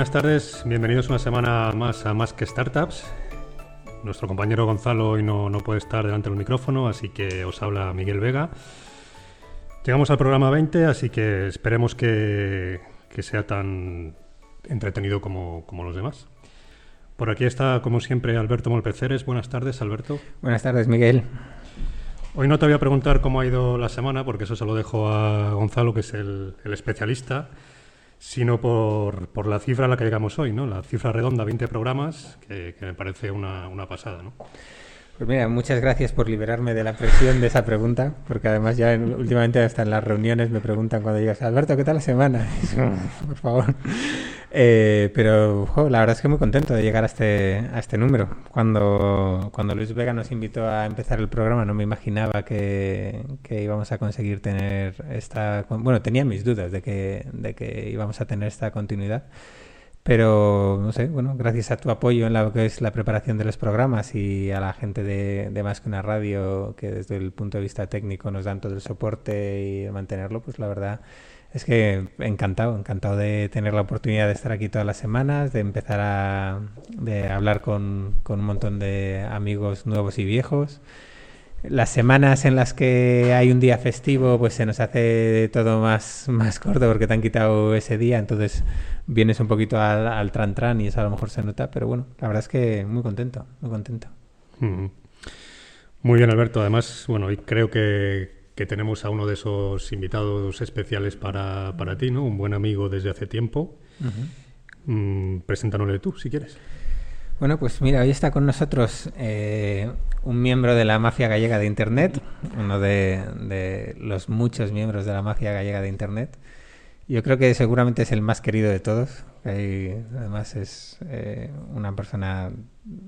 Buenas tardes. Bienvenidos una semana más a Más que Startups. Nuestro compañero Gonzalo hoy no, no puede estar delante del micrófono, así que os habla Miguel Vega. Llegamos al programa 20, así que esperemos que, que sea tan entretenido como, como los demás. Por aquí está, como siempre, Alberto Molpeceres. Buenas tardes, Alberto. Buenas tardes, Miguel. Hoy no te voy a preguntar cómo ha ido la semana, porque eso se lo dejo a Gonzalo, que es el, el especialista, sino por, por, la cifra a la que llegamos hoy, ¿no? La cifra redonda, 20 programas, que, me parece una, una pasada, ¿no? Pues mira, muchas gracias por liberarme de la presión de esa pregunta, porque además ya en, últimamente hasta en las reuniones me preguntan cuando llegas, Alberto, ¿qué tal la semana? por favor. Eh, pero la verdad es que muy contento de llegar a este, a este número. Cuando, cuando Luis Vega nos invitó a empezar el programa no me imaginaba que, que íbamos a conseguir tener esta... Bueno, tenía mis dudas de que, de que íbamos a tener esta continuidad. Pero, no sé, bueno, gracias a tu apoyo en lo que es la preparación de los programas y a la gente de, de, Más que una radio que desde el punto de vista técnico nos dan todo el soporte y mantenerlo, pues la verdad es que encantado, encantado de tener la oportunidad de estar aquí todas las semanas, de empezar a de hablar con, con un montón de amigos nuevos y viejos las semanas en las que hay un día festivo, pues se nos hace todo más, más corto porque te han quitado ese día, entonces vienes un poquito al, al tran tran y eso a lo mejor se nota, pero bueno, la verdad es que muy contento, muy contento. Mm. Muy bien, Alberto. Además, bueno, creo que, que tenemos a uno de esos invitados especiales para, para ti, ¿no? Un buen amigo desde hace tiempo. Uh -huh. mm, preséntanosle tú, si quieres. Bueno, pues mira, hoy está con nosotros eh, un miembro de la mafia gallega de Internet, uno de, de, los muchos miembros de la mafia gallega de Internet. Yo creo que seguramente es el más querido de todos. Además es eh, una persona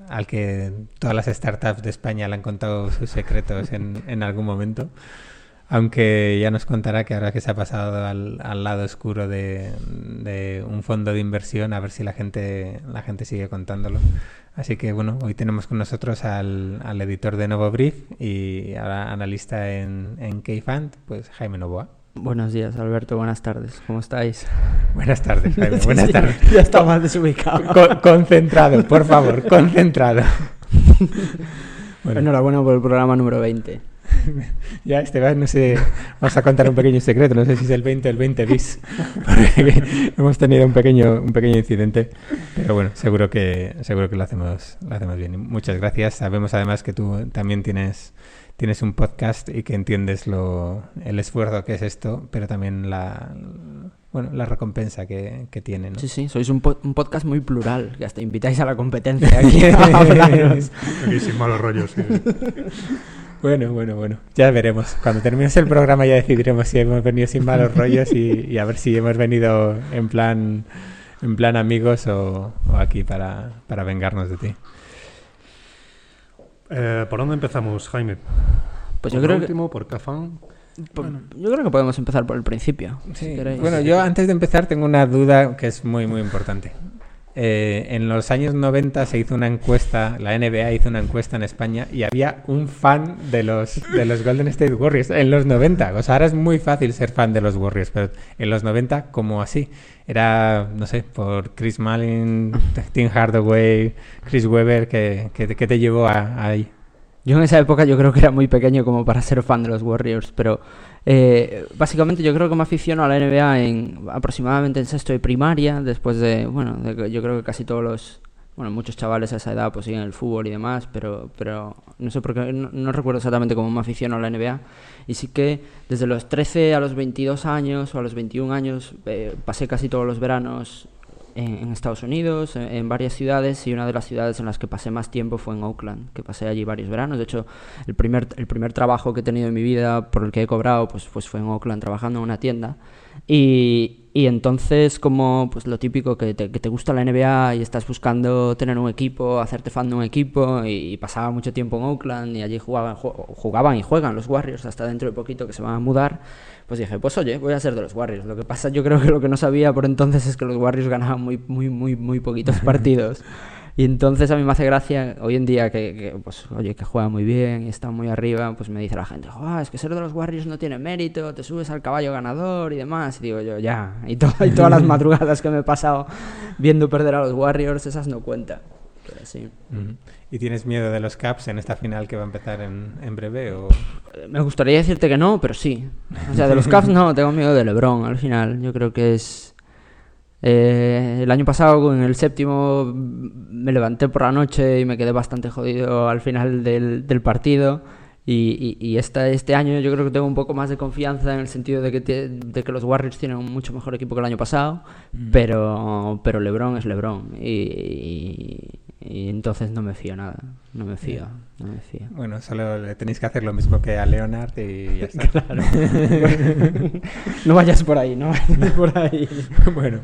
al que todas las startups de España le han contado sus secretos en, en algún momento. Aunque ya nos contará que ahora que se ha pasado al, al lado oscuro de, de, un fondo de inversión, a ver si la gente, la gente sigue contándolo. Así que bueno, hoy tenemos con nosotros al, al editor de Novo Brief y ahora analista en, en K-Fund, pues Jaime Novoa. Buenos días, Alberto. Buenas tardes. ¿Cómo estáis? Buenas tardes, Jaime. Buenas sí, tardes. Ya está más desubicado. Con, concentrado, por favor, concentrado. bueno. Enhorabuena por el programa número 20. ya, Esteban, no sé, vamos a contar un pequeño secreto, no sé si es el 20 o el 20 bis, porque hemos tenido un pequeño, un pequeño incidente, pero bueno, seguro que, seguro que lo hacemos, lo hacemos bien. Muchas gracias. Sabemos además que tú también tienes, tienes un podcast y que entiendes lo, el esfuerzo que es esto, pero también la, bueno, la recompensa que, que tiene. ¿no? Sí, sí, sois un, po un, podcast muy plural, que hasta invitáis a la competencia aquí. Aquí sin malos rollos. Sí. Bueno, bueno, bueno. Ya veremos. Cuando termines el programa ya decidiremos si hemos venido sin malos rollos y, y a ver si hemos venido en plan en plan amigos o, o aquí para, para, vengarnos de ti. Eh, ¿Por dónde empezamos, Jaime? Pues ¿Por yo creo último, que... por Cafán? Bueno. Yo creo que podemos empezar por el principio. Sí. Si bueno, yo antes de empezar tengo una duda que es muy, muy importante. Eh, en los años 90 se hizo una encuesta, la NBA hizo una encuesta en España y había un fan de los, de los Golden State Warriors en los 90. O sea, ahora es muy fácil ser fan de los Warriors, pero en los 90, como así? Era, no sé, por Chris Mullin, Tim Hardaway, Chris Webber, ¿qué, qué, qué te llevó a, a ahí? Yo en esa época yo creo que era muy pequeño como para ser fan de los Warriors, pero eh, básicamente yo creo que me aficiono a la NBA en aproximadamente en sexto de primaria, después de, bueno, de, yo creo que casi todos los, bueno, muchos chavales a esa edad pues siguen el fútbol y demás, pero, pero no sé por qué, no, no recuerdo exactamente cómo me aficiono a la NBA. Y sí que desde los 13 a los 22 años o a los 21 años eh, pasé casi todos los veranos en, Estados Unidos, en, en, varias ciudades, y una de las ciudades en las que pasé más tiempo fue en Oakland, que pasé allí varios veranos. De hecho, el primer, el primer trabajo que he tenido en mi vida, por el que he cobrado, pues, pues fue en Oakland, trabajando en una tienda. Y, y entonces, como pues lo típico, que te, que te, gusta la NBA y estás buscando tener un equipo, hacerte fan de un equipo, y, y pasaba mucho tiempo en Oakland, y allí jugaban, jugaban y juegan los Warriors hasta dentro de poquito que se van a mudar, pues dije, pues oye, voy a ser de los Warriors. Lo que pasa, yo creo que lo que no sabía por entonces es que los Warriors ganaban muy, muy, muy, muy poquitos partidos. Y entonces a mí me hace gracia hoy en día que, pues, oye, que juega muy bien y está muy arriba, pues me dice la gente, es que ser de los Warriors no tiene mérito, te subes al caballo ganador y demás. Y digo yo, ya, y, y todas las madrugadas que me he pasado viendo perder a los Warriors, esas no cuentan. sí. ¿Y tienes miedo de los Caps en esta final que va a empezar en, en breve? O... Me gustaría decirte que no, pero sí. O sea, de los Caps no, tengo miedo de LeBron al final. Yo creo que es eh, el año pasado, en el séptimo, me levanté por la noche y me quedé bastante jodido al final del, del partido. Y, y, este año yo creo que tengo un poco más de confianza en el sentido de que, de que los Warriors tienen un mucho mejor equipo que el año pasado, mm. pero, pero LeBron es LeBron. y, y entonces no me fío nada, no me fío, no me fío. Bueno, solo le tenéis que hacer lo mismo que a Leonard y ya está. claro. no vayas por ahí, no vayas por ahí. bueno,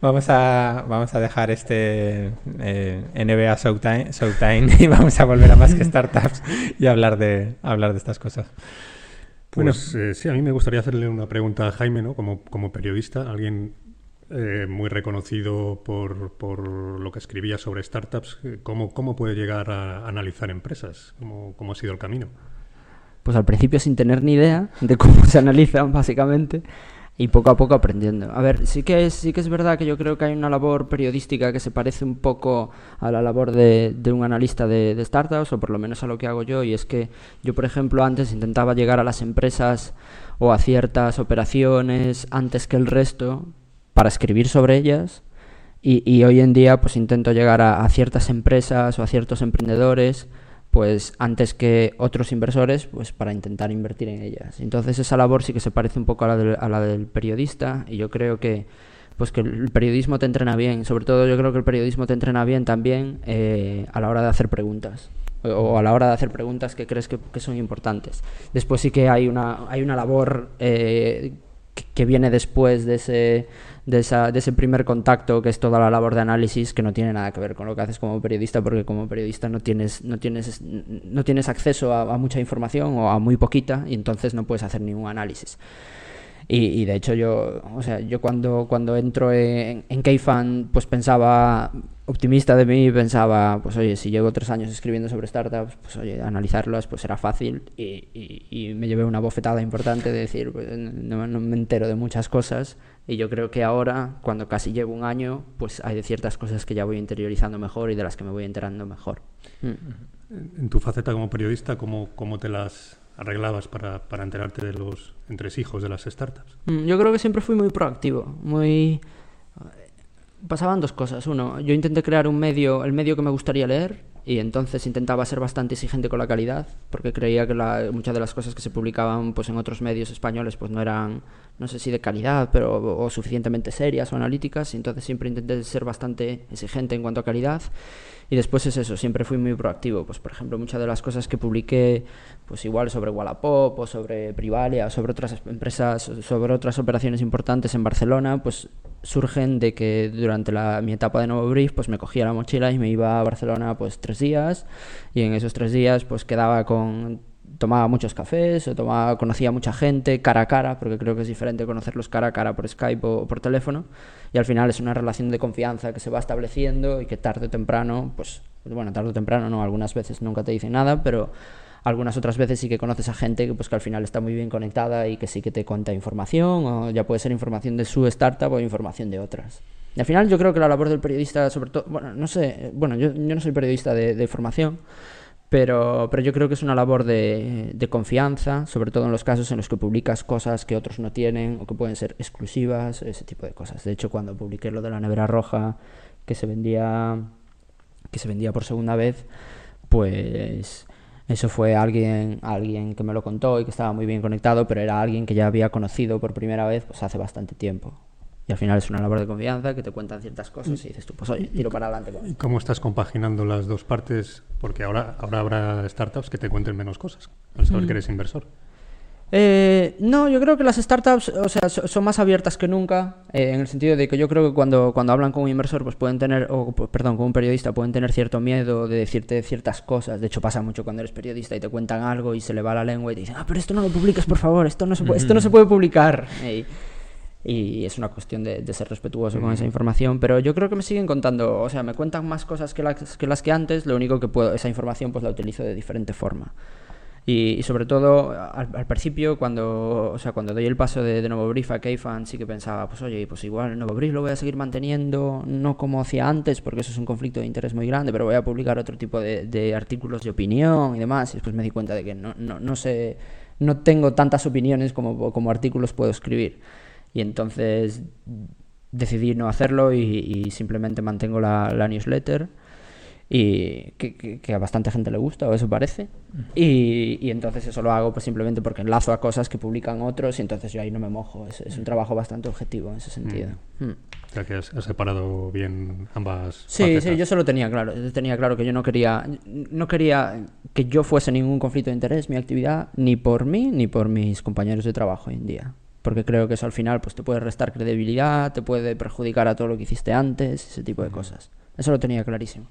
vamos a, vamos a dejar este eh, NBA Showtime, Showtime y vamos a volver a más que startups y hablar de, hablar de estas cosas. Pues bueno. Eh, sí, a mí me gustaría hacerle una pregunta a Jaime, ¿no? Como, como periodista, alguien eh, muy reconocido por, por, lo que escribía sobre startups. ¿Cómo, cómo puede llegar a analizar empresas? ¿Cómo, ¿Cómo ha sido el camino? Pues al principio sin tener ni idea de cómo se analizan, básicamente, y poco a poco aprendiendo. A ver, sí que es, sí que es verdad que yo creo que hay una labor periodística que se parece un poco a la labor de, de un analista de, startups, o por lo menos a lo que hago yo, y es que yo, por ejemplo, antes intentaba llegar a las empresas o a ciertas operaciones antes que el resto, para escribir sobre ellas. Y, hoy en día pues intento llegar a, a, ciertas empresas o a ciertos emprendedores pues antes que otros inversores pues para intentar invertir en ellas. Entonces esa labor sí que se parece un poco a la del, a la del periodista y yo creo que pues que el periodismo te entrena bien. Sobre todo yo creo que el periodismo te entrena bien también eh, a la hora de hacer preguntas o a la hora de hacer preguntas que crees que, que son importantes. Después sí que hay una hay una labor eh, que viene después de ese de, esa, de ese primer contacto, que es toda la labor de análisis, que no tiene nada que ver con lo que haces como periodista, porque como periodista no tienes, no tienes, no tienes acceso a, a mucha información o a muy poquita, y entonces no puedes hacer ningún análisis. Y, y, de hecho yo, o sea, yo cuando, cuando entro en, en K-Fan, pues pensaba, optimista de mí, pensaba, pues oye, si llevo tres años escribiendo sobre startups, pues oye, analizarlas pues será fácil y, y, y me llevé una bofetada importante de decir, pues, no, no, me entero de muchas cosas y yo creo que ahora, cuando casi llevo un año, pues hay de ciertas cosas que ya voy interiorizando mejor y de las que me voy enterando mejor. Mm. En tu faceta como periodista, ¿cómo, cómo te las arreglabas para, para enterarte de los entresijos de las startups? Mm, yo creo que siempre fui muy proactivo, muy... Pasaban dos cosas. Uno, yo intenté crear un medio, el medio que me gustaría leer, y entonces intentaba ser bastante exigente con la calidad, porque creía que la, muchas de las cosas que se publicaban pues, en otros medios españoles pues, no eran, no sé si de calidad, pero o, suficientemente serias o analíticas, y entonces siempre intenté ser bastante exigente en cuanto a calidad. Y después es eso, siempre fui muy proactivo. Pues, por ejemplo, muchas de las cosas que publiqué, pues igual sobre Wallapop o sobre Privalia sobre otras empresas, sobre otras operaciones importantes en Barcelona, pues surgen de que durante la, mi etapa de nuevo brief, pues me cogía la mochila y me iba a Barcelona pues tres días y en esos tres días pues quedaba con tomaba muchos cafés, o tomaba, conocía a mucha gente cara a cara, porque creo que es diferente conocerlos cara a cara por Skype o por teléfono, y al final es una relación de confianza que se va estableciendo y que tarde o temprano, pues, bueno, tarde o temprano no, algunas veces nunca te dicen nada, pero algunas otras veces sí que conoces a gente que, pues, que al final está muy bien conectada y que sí que te cuenta información, o ya puede ser información de su startup o información de otras. Y al final yo creo que la labor del periodista, sobre todo, bueno, no sé, bueno, yo, yo no soy periodista de, de formación, pero, pero yo creo que es una labor de, de, confianza, sobre todo en los casos en los que publicas cosas que otros no tienen o que pueden ser exclusivas, ese tipo de cosas. De hecho, cuando publiqué lo de la nevera roja que se vendía, que se vendía por segunda vez, pues eso fue alguien, alguien que me lo contó y que estaba muy bien conectado, pero era alguien que ya había conocido por primera vez pues hace bastante tiempo. Y al final es una labor de confianza que te cuentan ciertas cosas y dices tú, pues oye, tiro para adelante. ¿Y cómo estás compaginando las dos partes? Porque ahora, ahora habrá startups que te cuenten menos cosas, al saber mm. que eres inversor. Eh, no, yo creo que las startups o sea, son más abiertas que nunca, eh, en el sentido de que yo creo que cuando, cuando hablan con un inversor, pues pueden tener, o perdón, con un periodista, pueden tener cierto miedo de decirte ciertas cosas. De hecho, pasa mucho cuando eres periodista y te cuentan algo y se le va la lengua y te dicen, ah, pero esto no lo publiques, por favor, esto no se puede, esto no se puede publicar. Y es una cuestión de, de ser respetuoso con esa información, pero yo creo que me siguen contando, o sea, me cuentan más cosas que las que, las que antes, lo único que puedo, esa información pues la utilizo de diferente forma. Y, y sobre todo, al, al, principio, cuando, o sea, cuando doy el paso de, de Nuevo Brief a Keyfan, sí que pensaba, pues oye, pues igual el Nuevo Brief lo voy a seguir manteniendo, no como hacía antes, porque eso es un conflicto de interés muy grande, pero voy a publicar otro tipo de, de artículos de opinión y demás. Y después me di cuenta de que no, no, no sé, no tengo tantas opiniones como, como artículos puedo escribir. Y entonces decidí no hacerlo y, y simplemente mantengo la, la newsletter y que, que, que, a bastante gente le gusta, o eso parece. Y, y, entonces eso lo hago pues simplemente porque enlazo a cosas que publican otros y entonces yo ahí no me mojo. Es, es un trabajo bastante objetivo en ese sentido. Mm. Mm. O sea que has, has, separado bien ambas. Sí, facetas. sí, yo solo tenía claro. Tenía claro que yo no quería, no quería que yo fuese ningún conflicto de interés, mi actividad, ni por mí ni por mis compañeros de trabajo hoy en día porque creo que eso al final pues te puede restar credibilidad, te puede perjudicar a todo lo que hiciste antes, ese tipo de cosas. Eso lo tenía clarísimo.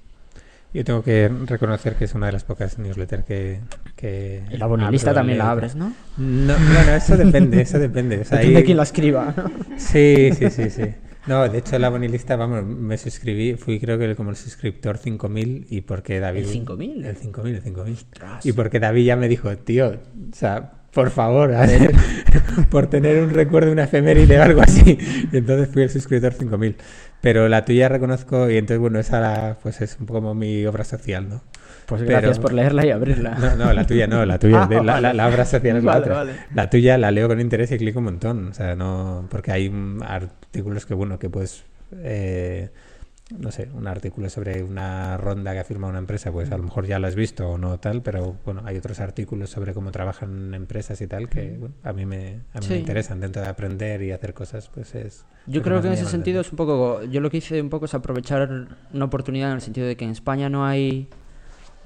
Yo tengo que reconocer que es una de las pocas newsletters que... que y la bonilista también la abres, ¿no? ¿no? Bueno, eso depende, eso depende. O sea, depende ahí... de quién la escriba, ¿no? Sí, sí, sí, sí. No, de hecho la bonilista, vamos, me suscribí, fui creo que como el suscriptor 5000 y porque David... ¿El 5000? El 5000, el 5000. Y porque David ya me dijo, tío, o sea, por favor, por tener un recuerdo, una efeméride o algo así. Y entonces fui el suscriptor 5000. Pero la tuya reconozco, y entonces, bueno, esa la, pues es un poco como mi obra social, ¿no? Pues Pero, gracias por leerla y abrirla. No, no, la tuya no, la tuya. ah, la, vale. la, la, obra social es la otra. Vale. La tuya la leo con interés y clico un montón. O sea, no. Porque hay artículos que, bueno, que puedes. Eh, no sé, un artículo sobre una ronda que ha firmado una empresa, pues a lo mejor ya lo has visto o no tal, pero bueno, hay otros artículos sobre cómo trabajan empresas y tal que bueno, a mí, me, a mí sí. me interesan dentro de aprender y hacer cosas, pues es... Yo creo que en ese sentido es un poco, yo lo que hice un poco es aprovechar una oportunidad en el sentido de que en España no hay,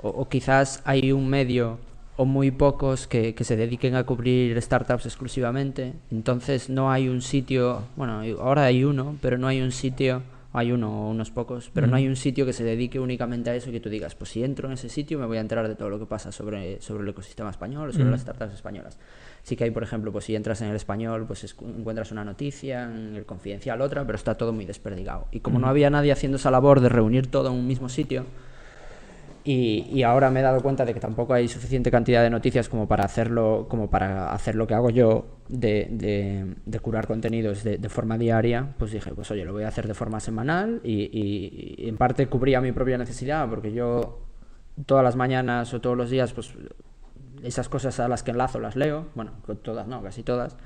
o, o quizás hay un medio o muy pocos que, que, se dediquen a cubrir startups exclusivamente. Entonces no hay un sitio, bueno, ahora hay uno, pero no hay un sitio hay uno o unos pocos, pero mm. no hay un sitio que se dedique únicamente a eso y que tú digas, pues si entro en ese sitio me voy a enterar de todo lo que pasa sobre, sobre el ecosistema español, sobre mm. las startups españolas. Sí que hay, por ejemplo, pues si entras en el español, pues encuentras una noticia, en el confidencial otra, pero está todo muy desperdigado. Y como mm. no había nadie haciendo esa labor de reunir todo en un mismo sitio, y, y, ahora me he dado cuenta de que tampoco hay suficiente cantidad de noticias como para hacerlo, como para hacer lo que hago yo de, de, de curar contenidos de, de, forma diaria, pues dije, pues oye, lo voy a hacer de forma semanal y, y, y, en parte cubría mi propia necesidad, porque yo todas las mañanas o todos los días, pues esas cosas a las que enlazo las leo, bueno, todas, no, casi todas,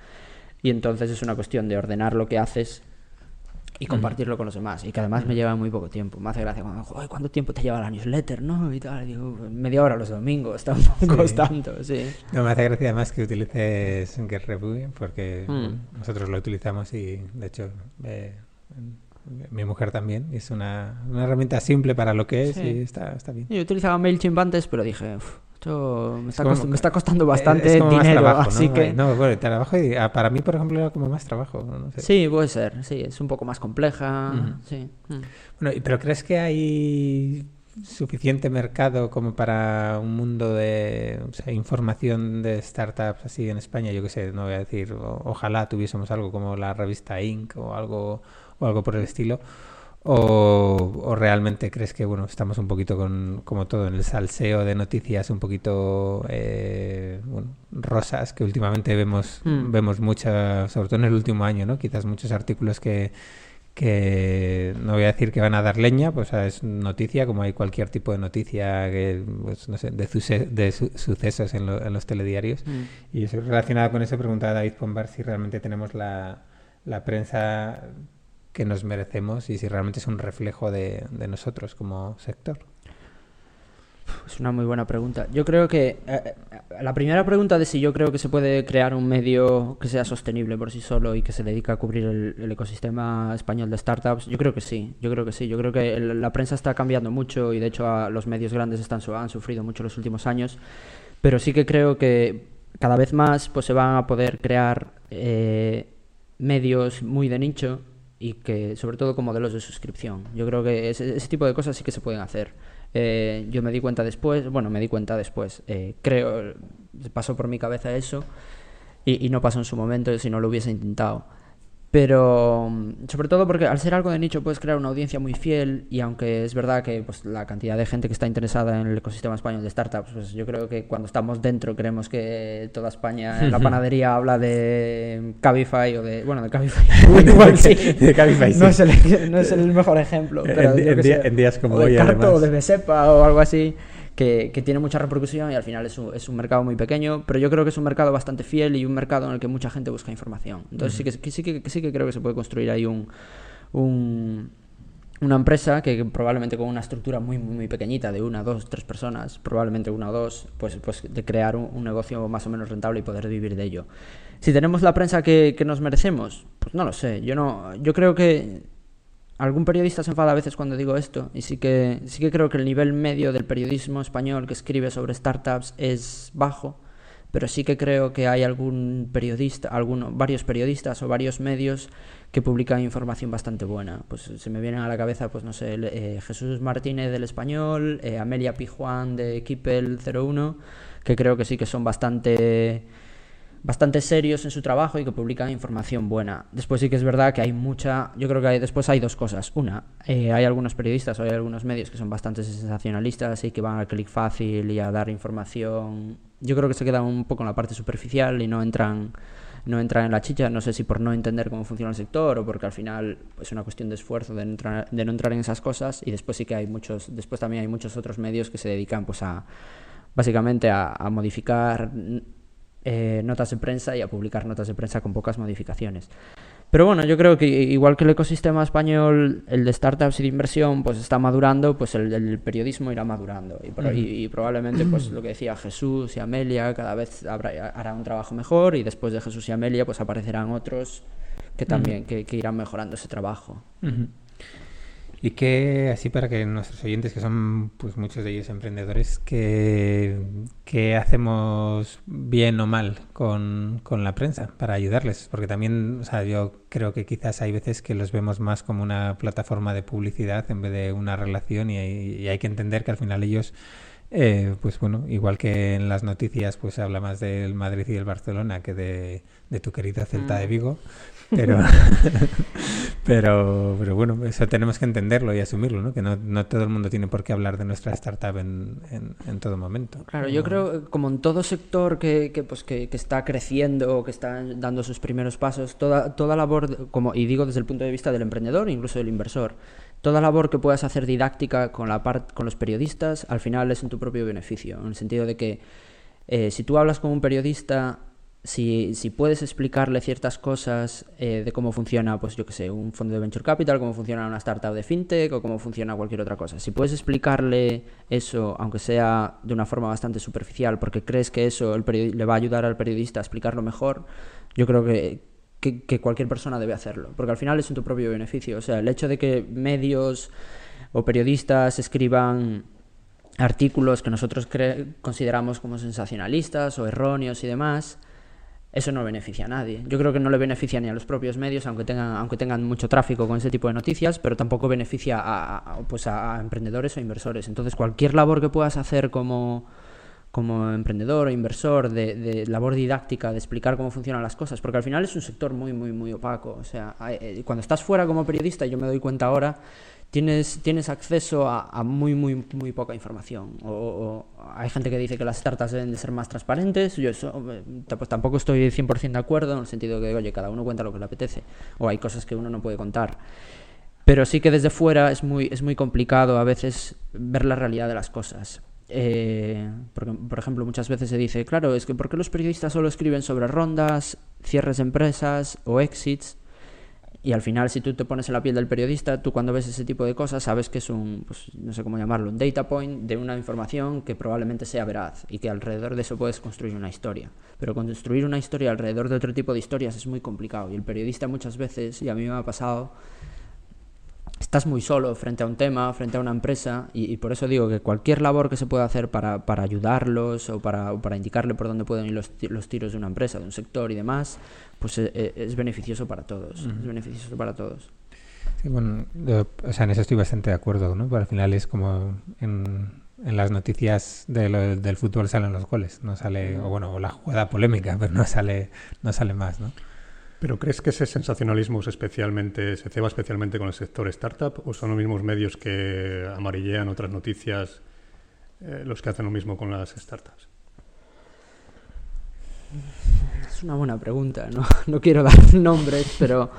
y entonces es una cuestión de ordenar lo que haces y compartirlo con los demás. Y que además me lleva muy poco tiempo. Me hace gracia cuando, joder, ¿cuánto tiempo te lleva la newsletter? ¿No? Y tal. Digo, media hora los domingos, tampoco sí. tanto, sí. No, me hace gracia además que utilices GetReview porque mm. nosotros lo utilizamos y, de hecho, eh, mi mujer también. Es una, una, herramienta simple para lo que es sí. y está, está bien. Yo utilizaba MailChimp antes, pero dije, esto me está, como, me está, costando bastante dinero, trabajo, así ¿no? que... No, bueno, trabajo y ah, para mí, por ejemplo, era como más trabajo, no sé. Sí, puede ser, sí, es un poco más compleja, uh -huh. sí. Mm. Bueno, pero ¿crees que hay suficiente mercado como para un mundo de o sea, información de startups así en España? Yo qué sé, no voy a decir, o, ojalá tuviésemos algo como la revista Inc. o algo, o algo por el estilo. O, o, realmente crees que bueno estamos un poquito con como todo en el salseo de noticias un poquito eh, bueno, rosas que últimamente vemos mm. vemos muchas sobre todo en el último año no quizás muchos artículos que que no voy a decir que van a dar leña, pues es noticia, como hay cualquier tipo de noticia que, pues, no sé, de, suce de su sucesos en, lo en, los telediarios. Mm. Y eso relacionado con eso, preguntaba David Pombar si realmente tenemos la, la prensa que nos merecemos y si realmente es un reflejo de, nosotros como sector. Es una muy buena pregunta. Yo creo que eh, la primera pregunta de si yo creo que se puede crear un medio que sea sostenible por sí solo y que se dedica a cubrir el, ecosistema español de startups, yo creo que sí. Yo creo que sí. Yo creo que la prensa está cambiando mucho y de hecho los medios grandes están han sufrido mucho los últimos años. Pero sí que creo que cada vez más pues se van a poder crear eh, medios muy de nicho y que sobre todo con modelos de suscripción. Yo creo que ese, tipo de cosas sí que se pueden hacer. Eh, yo me di cuenta después, bueno, me di cuenta después, eh, creo, pasó por mi cabeza eso y, no pasó en su momento si no lo hubiese intentado. Pero mm, sobre todo porque al ser algo de nicho puedes crear una audiencia muy fiel y aunque es verdad que pues, la cantidad de gente que está interesada en el ecosistema español de startups, pues yo creo que cuando estamos dentro creemos que toda España en la panadería habla de Cabify o de... Bueno, de Cabify. Igual sí. De Cabify, sí. No, es el, no es el mejor ejemplo. Pero En- en día- en días como o de hoy, Carto además. o de Besepa o algo así. Que, que tiene mucha repercusión y al final es un, es un mercado muy pequeño, pero yo creo que es un mercado bastante fiel y un mercado en el que mucha gente busca información. Entonces sí, que, sí, que, sí que creo que se puede construir ahí un, un- una empresa que, que probablemente con una estructura muy, muy, muy pequeñita, de una, dos, tres personas, probablemente una o dos, pues, pues de crear un, un negocio más o menos rentable y poder vivir de ello. Si tenemos la prensa que, que nos merecemos, pues no lo sé. Yo no, yo creo que algún periodista se enfada a veces cuando digo esto y sí que sí que creo que el nivel medio del periodismo español que escribe sobre startups es bajo pero sí que creo que hay algún periodista alguno, varios periodistas o varios medios que publican información bastante buena. Pues se me vienen a la cabeza pues no sé eh, Jesús Martínez del Español eh, Amelia Pijuán de Kipel 01 que creo que sí que son bastante bastante serios en su trabajo y que publican información buena. Después sí que es verdad que hay mucha, yo creo que hay- después hay dos cosas. Una, eh, hay algunos periodistas o hay algunos medios que son bastante sensacionalistas y que van al clic fácil y a dar información. Yo creo que se quedan un poco en la parte superficial y no entran no entran en la chicha, no sé si por no entender cómo funciona el sector o porque al final es una cuestión de esfuerzo de no entrar, de no entrar en esas cosas y después sí que hay muchos, después también hay muchos otros medios que se dedican pues a básicamente a, a modificar eh, notas de prensa y a publicar notas de prensa con pocas modificaciones. Pero bueno, yo creo que igual que el ecosistema español, el de startups y de inversión, pues está madurando, pues el, el periodismo irá madurando. Y, pro- y- y probablemente, pues lo que decía Jesús y Amelia, cada vez habrá, hará un trabajo mejor y después de Jesús y Amelia, pues aparecerán otros que también que, que irán mejorando ese trabajo. Ujú. Y que, así para que nuestros oyentes, que son pues muchos de ellos emprendedores, que, que hacemos bien o mal con, con la prensa para ayudarles? Porque también, o sea, yo creo que quizás hay veces que los vemos más como una plataforma de publicidad en vez de una relación y, y hay que entender que al final ellos eh, pues bueno, igual que en las noticias pues habla más del Madrid y del Barcelona que de, de tu querido Celta de Vigo, pero, pero, pero bueno, eso tenemos que entenderlo y asumirlo, ¿no? Que no, no todo el mundo tiene por qué hablar de nuestra startup en, en, en todo momento. Claro, yo No- creo como en todo sector que, que, pues, que, que está creciendo o que está dando sus primeros pasos, toda, toda labor, como, y digo desde el punto de vista del emprendedor, incluso del inversor, toda labor que puedas hacer didáctica con, la part- con los periodistas, al final es en tu propio beneficio, en el sentido de que eh, si tú hablas con un periodista, si, si puedes explicarle ciertas cosas eh, de cómo funciona, pues yo que sé, un fondo de venture capital, cómo funciona una startup de fintech o cómo funciona cualquier otra cosa. Si puedes explicarle eso, aunque sea de una forma bastante superficial, porque crees que eso el le va a ayudar al periodista a explicarlo mejor, yo creo que, que, que cualquier persona debe hacerlo, porque al final es en tu propio beneficio. O sea, el hecho de que medios o periodistas escriban artículos que nosotros consideramos como sensacionalistas o erróneos y demás, eso no beneficia a nadie. Yo creo que no le beneficia ni a los propios medios, aunque tengan, aunque tengan mucho tráfico con ese tipo de noticias, pero tampoco beneficia a, pues a, emprendedores o inversores. Entonces, cualquier labor que puedas hacer como, como emprendedor o inversor, de, de labor didáctica, de explicar cómo funcionan las cosas, porque al final es un sector muy, muy, muy opaco. O sea, eh, cuando estás fuera como periodista, yo me doy cuenta ahora, tienes, tienes acceso a, muy, muy, muy poca información. O, o- hay gente que dice que las startups deben de ser más transparentes. Yo eso, eh, pues tampoco estoy 100% de acuerdo, en el sentido de que, oye, cada uno cuenta lo que le apetece. O hay cosas que uno no puede contar. Pero sí que desde fuera es muy, es muy complicado a veces ver la realidad de las cosas. Eh, porque, por ejemplo, muchas veces se dice, claro, es que ¿por qué los periodistas solo escriben sobre rondas, cierres de empresas o exits? Y al final, si tú te pones en la piel del periodista, tú cuando ves ese tipo de cosas sabes que es un, pues, no sé cómo llamarlo, un data point de una información que probablemente sea veraz y que alrededor de eso puedes construir una historia. Pero construir una historia alrededor de otro tipo de historias es muy complicado y el periodista muchas veces, y a mí me ha pasado, estás muy solo frente a un tema, frente a una empresa, y, y por eso digo que cualquier labor que se pueda hacer para, para ayudarlos o para, o para indicarle por dónde pueden ir los, los tiros de una empresa, de un sector y demás, pues eh, eh, es beneficioso para todos. Es beneficioso para todos. Sí, bueno, yo, o sea, en eso estoy bastante de acuerdo, ¿no? Pero al final es como en, en las noticias de lo- del fútbol salen los goles, no sale, o bueno, o la jugada polémica, pero no sale, no sale más, ¿no? ¿Pero crees que ese sensacionalismo es especialmente, se ceba especialmente con el sector startup o son los mismos medios que amarillean otras noticias eh, los que hacen lo mismo con las startups? Es una buena pregunta, no quiero dar nombres, pero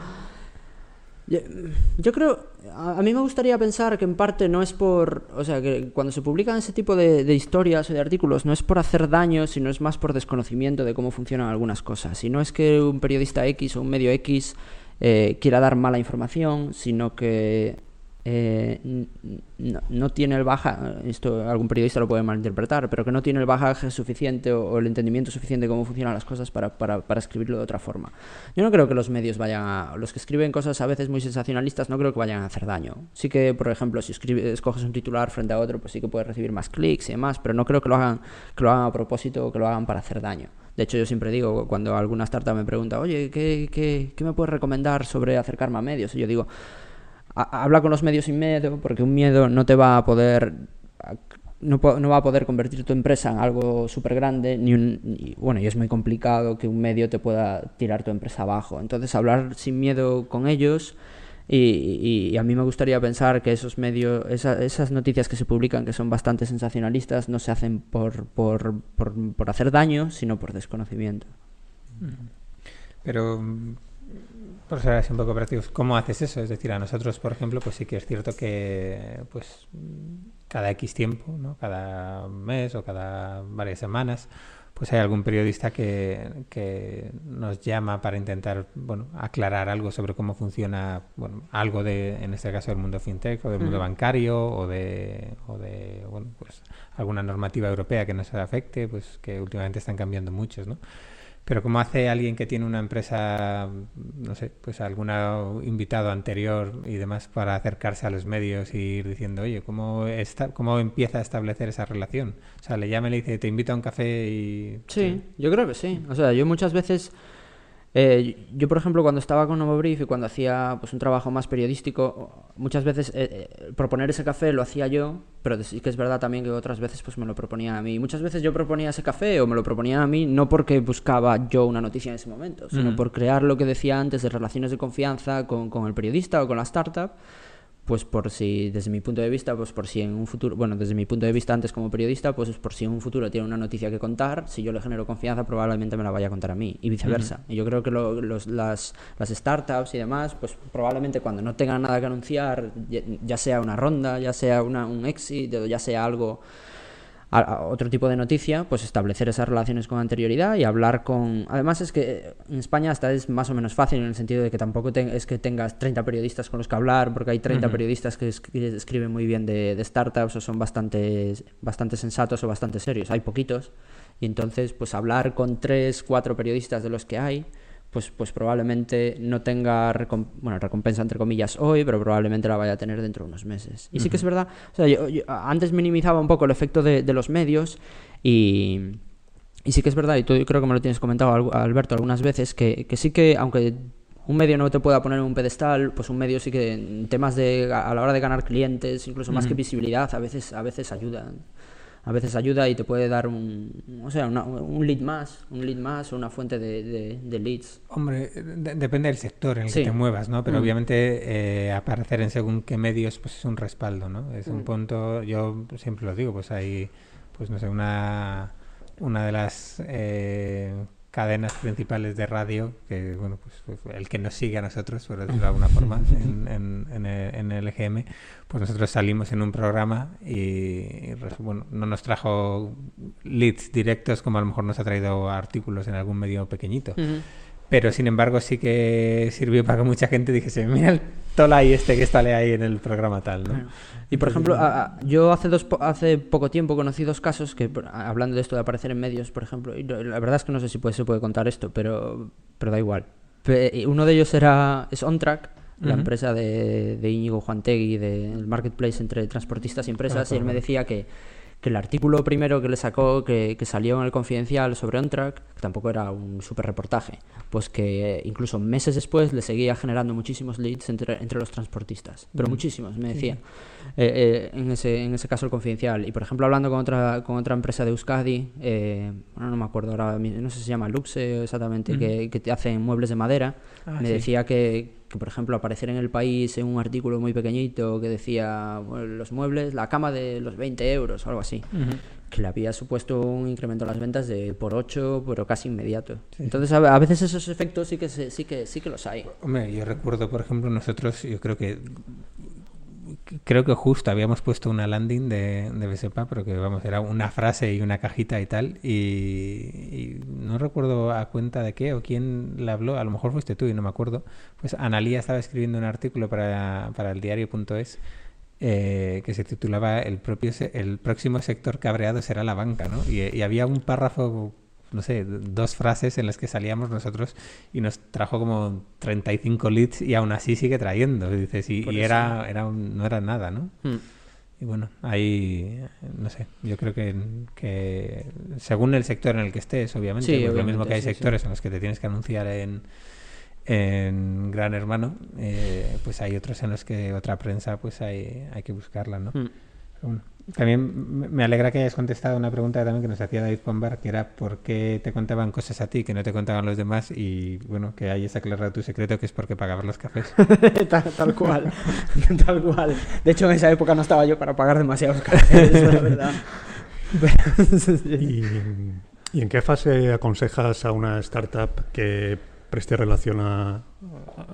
yo, creo, a, mí me gustaría pensar que en parte no es por, o sea, que cuando se publican ese tipo de, historias o de artículos no es por hacer daño, sino es más por desconocimiento de cómo funcionan algunas cosas. Y no es que un periodista X o un medio X eh, quiera dar mala información, sino que eh, no, tiene el baja, esto algún periodista lo puede malinterpretar, pero que no tiene el bagaje suficiente o, el entendimiento suficiente de cómo funcionan las cosas para, para, para, escribirlo de otra forma. Yo no creo que los medios vayan a, los que escriben cosas a veces muy sensacionalistas, no creo que vayan a hacer daño. Sí que, por ejemplo, si escoges un titular frente a otro, pues sí que puedes recibir más clics y demás, pero no creo que lo hagan, que lo hagan a propósito o que lo hagan para hacer daño. De hecho, yo siempre digo, cuando alguna startup me pregunta, oye, ¿qué, qué, qué me puedes recomendar sobre acercarme a medios? Y yo digo, habla con los medios sin miedo, porque un miedo no te va a poder no, no, va a poder convertir tu empresa en algo súper grande, ni, un, bueno, y es muy complicado que un medio te pueda tirar tu empresa abajo. Entonces, hablar sin miedo con ellos, y, a mí me gustaría pensar que esos medios, esas noticias que se publican, que son bastante sensacionalistas, no se hacen por, por, por hacer daño, sino por desconocimiento. Pero por ser así un poco operativos, ¿cómo haces eso? Es decir, a nosotros, por ejemplo, pues sí que es cierto que pues cada X tiempo, ¿no? cada mes o cada varias semanas, pues hay algún periodista que, que nos llama para intentar bueno, aclarar algo sobre cómo funciona bueno, algo de, en este caso, del mundo fintech o del mundo bancario o de, o de bueno, pues, alguna normativa europea que nos afecte, pues que últimamente están cambiando muchos, ¿no? Pero como hace alguien que tiene una empresa, no sé, pues algún invitado anterior y demás para acercarse a los medios y ir diciendo, oye, ¿cómo, está, cómo empieza a establecer esa relación? O sea, le llama y le dice, te invito a un café y... Sí, yo creo que sí. O sea, yo muchas veces eh, yo, por ejemplo, cuando estaba con Novo Brief y cuando hacía pues, un trabajo más periodístico, muchas veces eh, eh, proponer ese café lo hacía yo, pero sí que es verdad también que otras veces pues, me lo proponía a mí. Muchas veces yo proponía ese café o me lo proponía a mí no porque buscaba yo una noticia en ese momento, sino por crear lo que decía antes de relaciones de confianza con, con el periodista o con la startup pues por si, desde mi punto de vista, pues por si en un futuro, bueno, desde mi punto de vista antes como periodista, pues por si en un futuro tiene una noticia que contar, si yo le genero confianza, probablemente me la vaya a contar a mí y viceversa. Y yo creo que los, las, las, startups y demás, pues probablemente cuando no tengan nada que anunciar, ya, sea una ronda, ya sea una, un exit, ya sea algo otro tipo de noticia, pues establecer esas relaciones con anterioridad y hablar con... Además es que en España hasta es más o menos fácil en el sentido de que tampoco es que tengas 30 periodistas con los que hablar, porque hay 30 periodistas que, escriben muy bien de, startups o son bastante, bastante sensatos o bastante serios. Hay poquitos. Y entonces, pues hablar con 3, 4 periodistas de los que hay pues, pues probablemente no tenga bueno, recompensa entre comillas hoy, pero probablemente la vaya a tener dentro de unos meses. Y sí que es verdad, o sea, yo, antes minimizaba un poco el efecto de, los medios y, y, sí que es verdad, y tú creo que me lo tienes comentado Alberto algunas veces, que, que sí que aunque un medio no te pueda poner en un pedestal, pues un medio sí que en temas de a la hora de ganar clientes, incluso más que visibilidad, a veces a veces ayudan a veces ayuda y te puede dar un, o sea, un lead más, un lead más o una fuente de, de, leads. Hombre, depende del sector en el que te muevas, ¿no? Pero mm. obviamente eh, aparecer en según qué medios pues es un respaldo, ¿no? Es un mm. punto, yo siempre lo digo, pues hay, pues no sé, una, una de las... Eh, cadenas principales de radio, que bueno, pues, pues el que nos sigue a nosotros, por decirlo de alguna forma, en, en, en, el EGM, pues nosotros salimos en un programa y bueno, no nos trajo leads directos como a lo mejor nos ha traído artículos en algún medio pequeñito. Pero sin embargo sí que sirvió para que mucha gente dijese, mira el Tolai este que sale ahí en el programa tal, ¿no? Y por ejemplo, yo hace dos hace poco tiempo conocí dos casos que, hablando de esto de aparecer en medios, por ejemplo, y la verdad es que no sé si puede, se puede contar esto, pero, pero da igual. uno de ellos era, es OnTrack, la empresa de, de Íñigo Juantegui, del marketplace entre transportistas y empresas, y él me decía que que el artículo primero que le sacó, que, que salió en el Confidencial sobre OnTrack, que tampoco era un super reportaje, pues que incluso meses después le seguía generando muchísimos leads entre, entre los transportistas, pero muchísimos, me decía, eh, eh, en, ese, en ese caso el Confidencial. Y por ejemplo, hablando con otra, con otra empresa de Euskadi, eh, bueno, no me acuerdo ahora, no sé si se llama Luxe exactamente, que, que te hacen muebles de madera, Ah, me sí. decía que, que, por ejemplo, aparecer en el país en un artículo muy pequeñito que decía bueno, los muebles, la cama de los 20 euros o algo así, que le había supuesto un incremento en las ventas de por 8, pero casi inmediato. Entonces, a, a veces esos efectos sí que, se- sí, que, sí que los hay. Hombre, yo recuerdo, por ejemplo, nosotros, yo creo que creo que justo habíamos puesto una landing de, de BSPA, pero que vamos, era una frase y una cajita y tal, y, no recuerdo a cuenta de qué o quién la habló, a lo mejor fuiste tú y no me acuerdo, pues Analía estaba escribiendo un artículo para, para el diario.es eh, que se titulaba el propio se- el próximo sector cabreado será la banca, ¿no? Y había un párrafo, no sé, dos frases en las que salíamos nosotros y nos trajo como 35 leads y aún así sigue trayendo, dices, y, y era, era un- no era nada, ¿no? Hmm. Y bueno, ahí, no sé, yo creo que, que según el sector en el que estés, obviamente, Sí, pues lo mismo que hay sí, sí. sectores en los que te tienes que anunciar en, en Gran Hermano, eh, pues hay otros en los que otra prensa, pues hay, hay que buscarla, ¿no? Hmm. Pero bueno, también me- alegra que hayas contestado una pregunta también que nos hacía David Pombar, que era por qué te contaban cosas a ti que no te contaban los demás y bueno, que hayas aclarado tu secreto que es porque pagabas los cafés. tal, tal cual, tal cual. De hecho, en esa época no estaba yo para pagar demasiados cafés, eso es verdad. ¿Y, y en qué fase aconsejas a una startup que preste relación a,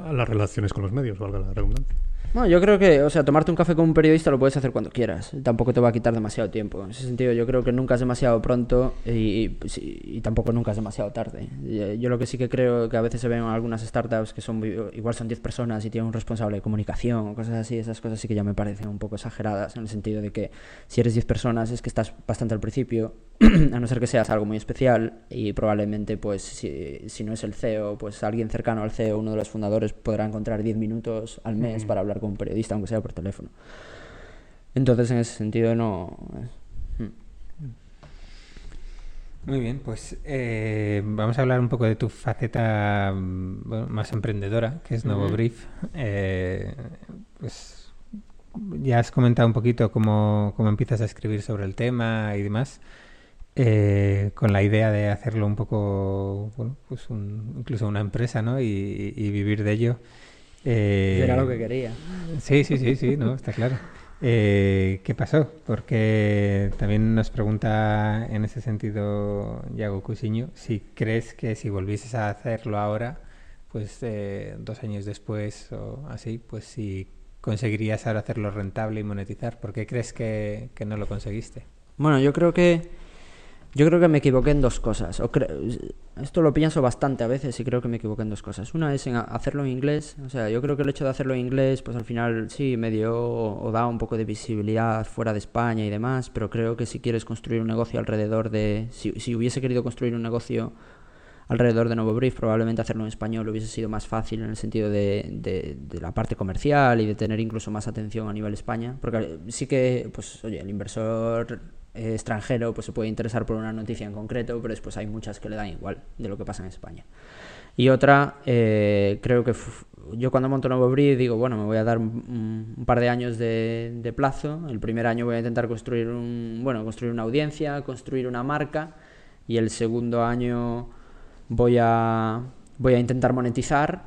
a las relaciones con los medios, valga la redundancia? Bueno, yo creo que, o sea, tomarte un café con un periodista lo puedes hacer cuando quieras. Tampoco te va a quitar demasiado tiempo. En ese sentido, yo creo que nunca es demasiado pronto y, y, pues, y- tampoco nunca es demasiado tarde. Yo lo que sí que creo que a veces se ven algunas startups que son igual son 10 personas y tienen un responsable de comunicación o cosas así. Esas cosas sí que ya me parecen un poco exageradas en el sentido de que si eres 10 personas es que estás bastante al principio, a no ser que seas algo muy especial y probablemente, pues, si, si no es el CEO, pues alguien cercano al CEO, uno de los fundadores, podrá encontrar 10 minutos al mes para hablar con un periodista, aunque sea por teléfono. Entonces, en ese sentido, no. eh. Muy bien, pues eh, vamos a hablar un poco de tu faceta bueno, más emprendedora, que es Novo. Brief. Eh, pues ya has comentado un poquito cómo, cómo empiezas a escribir sobre el tema y demás, eh, con la idea de hacerlo un poco, bueno, pues un- incluso una empresa, ¿no? Y, y vivir de ello. Eh, Era lo que quería. Sí, sí, sí, sí, no, está claro. Eh, ¿Qué pasó? Porque también nos pregunta en ese sentido Yago Cusiño si crees que si volvieses a hacerlo ahora, pues eh, dos años después o así, pues si conseguirías ahora hacerlo rentable y monetizar. ¿Por qué crees que, que no lo conseguiste? Bueno, yo creo que yo creo que me equivoqué en dos cosas. O Esto lo pienso bastante a veces y creo que me equivoqué en dos cosas. Una es en ha- hacerlo en inglés. O sea, yo creo que el hecho de hacerlo en inglés, pues al final sí me dio o, da un poco de visibilidad fuera de España y demás. Pero creo que si quieres construir un negocio alrededor de, si, si hubiese querido construir un negocio alrededor de Novo Brief, probablemente hacerlo en español hubiese sido más fácil en el sentido de, de- de la parte comercial y de tener incluso más atención a nivel España. Porque eh, sí que, pues, oye, el inversor eh, extranjero pues se puede interesar por una noticia en concreto, pero después hay muchas que le dan igual de lo que pasa en España. Y otra, eh, creo que yo cuando monto Novo Brief digo, bueno, me voy a dar un, un par de años de, de plazo. El primer año voy a intentar construir un, bueno, construir una audiencia, construir una marca y el segundo año voy a voy a intentar monetizar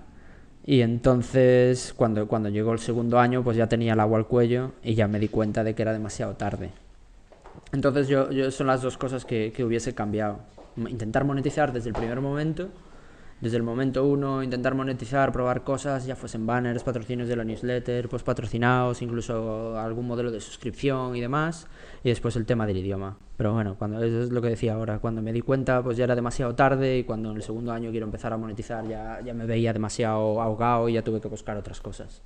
y entonces cuando, cuando llegó el segundo año pues ya tenía el agua al cuello y ya me di cuenta de que era demasiado tarde. Entonces yo, yo son las dos cosas que, que hubiese cambiado. Intentar monetizar desde el primer momento, desde el momento uno, intentar monetizar, probar cosas, ya fuesen banners, patrocinios de la newsletter, pues patrocinados, incluso algún modelo de suscripción y demás, y después el tema del idioma. Pero bueno, cuando eso es lo que decía ahora, cuando me di cuenta pues ya era demasiado tarde y cuando en el segundo año quiero empezar a monetizar ya, ya me veía demasiado ahogado y ya tuve que buscar otras cosas.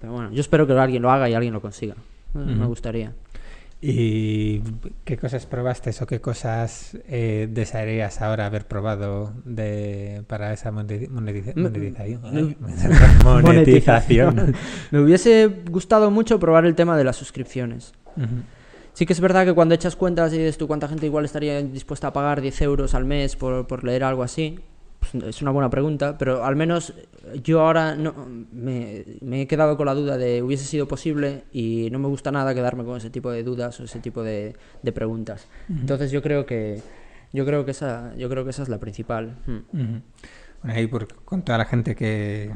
Pero bueno, yo espero que alguien lo haga y alguien lo consiga. Eh, Me gustaría. ¿Y qué cosas probaste o qué cosas eh, desearías ahora haber probado de, para esa moneti- monetiza- monetización? monetización. Me hubiese gustado mucho probar el tema de las suscripciones. Ujú. Sí que es verdad que cuando echas cuentas y dices tú cuánta gente igual estaría dispuesta a pagar 10 euros al mes por, por leer algo así, es una buena pregunta, pero al menos yo ahora no, me, me, he quedado con la duda de hubiese sido posible y no me gusta nada quedarme con ese tipo de dudas o ese tipo de, de preguntas. Uh -huh. Entonces yo creo que yo creo que esa yo creo que esa es la principal. Uh -huh. Bueno, ahí por, con toda la gente que,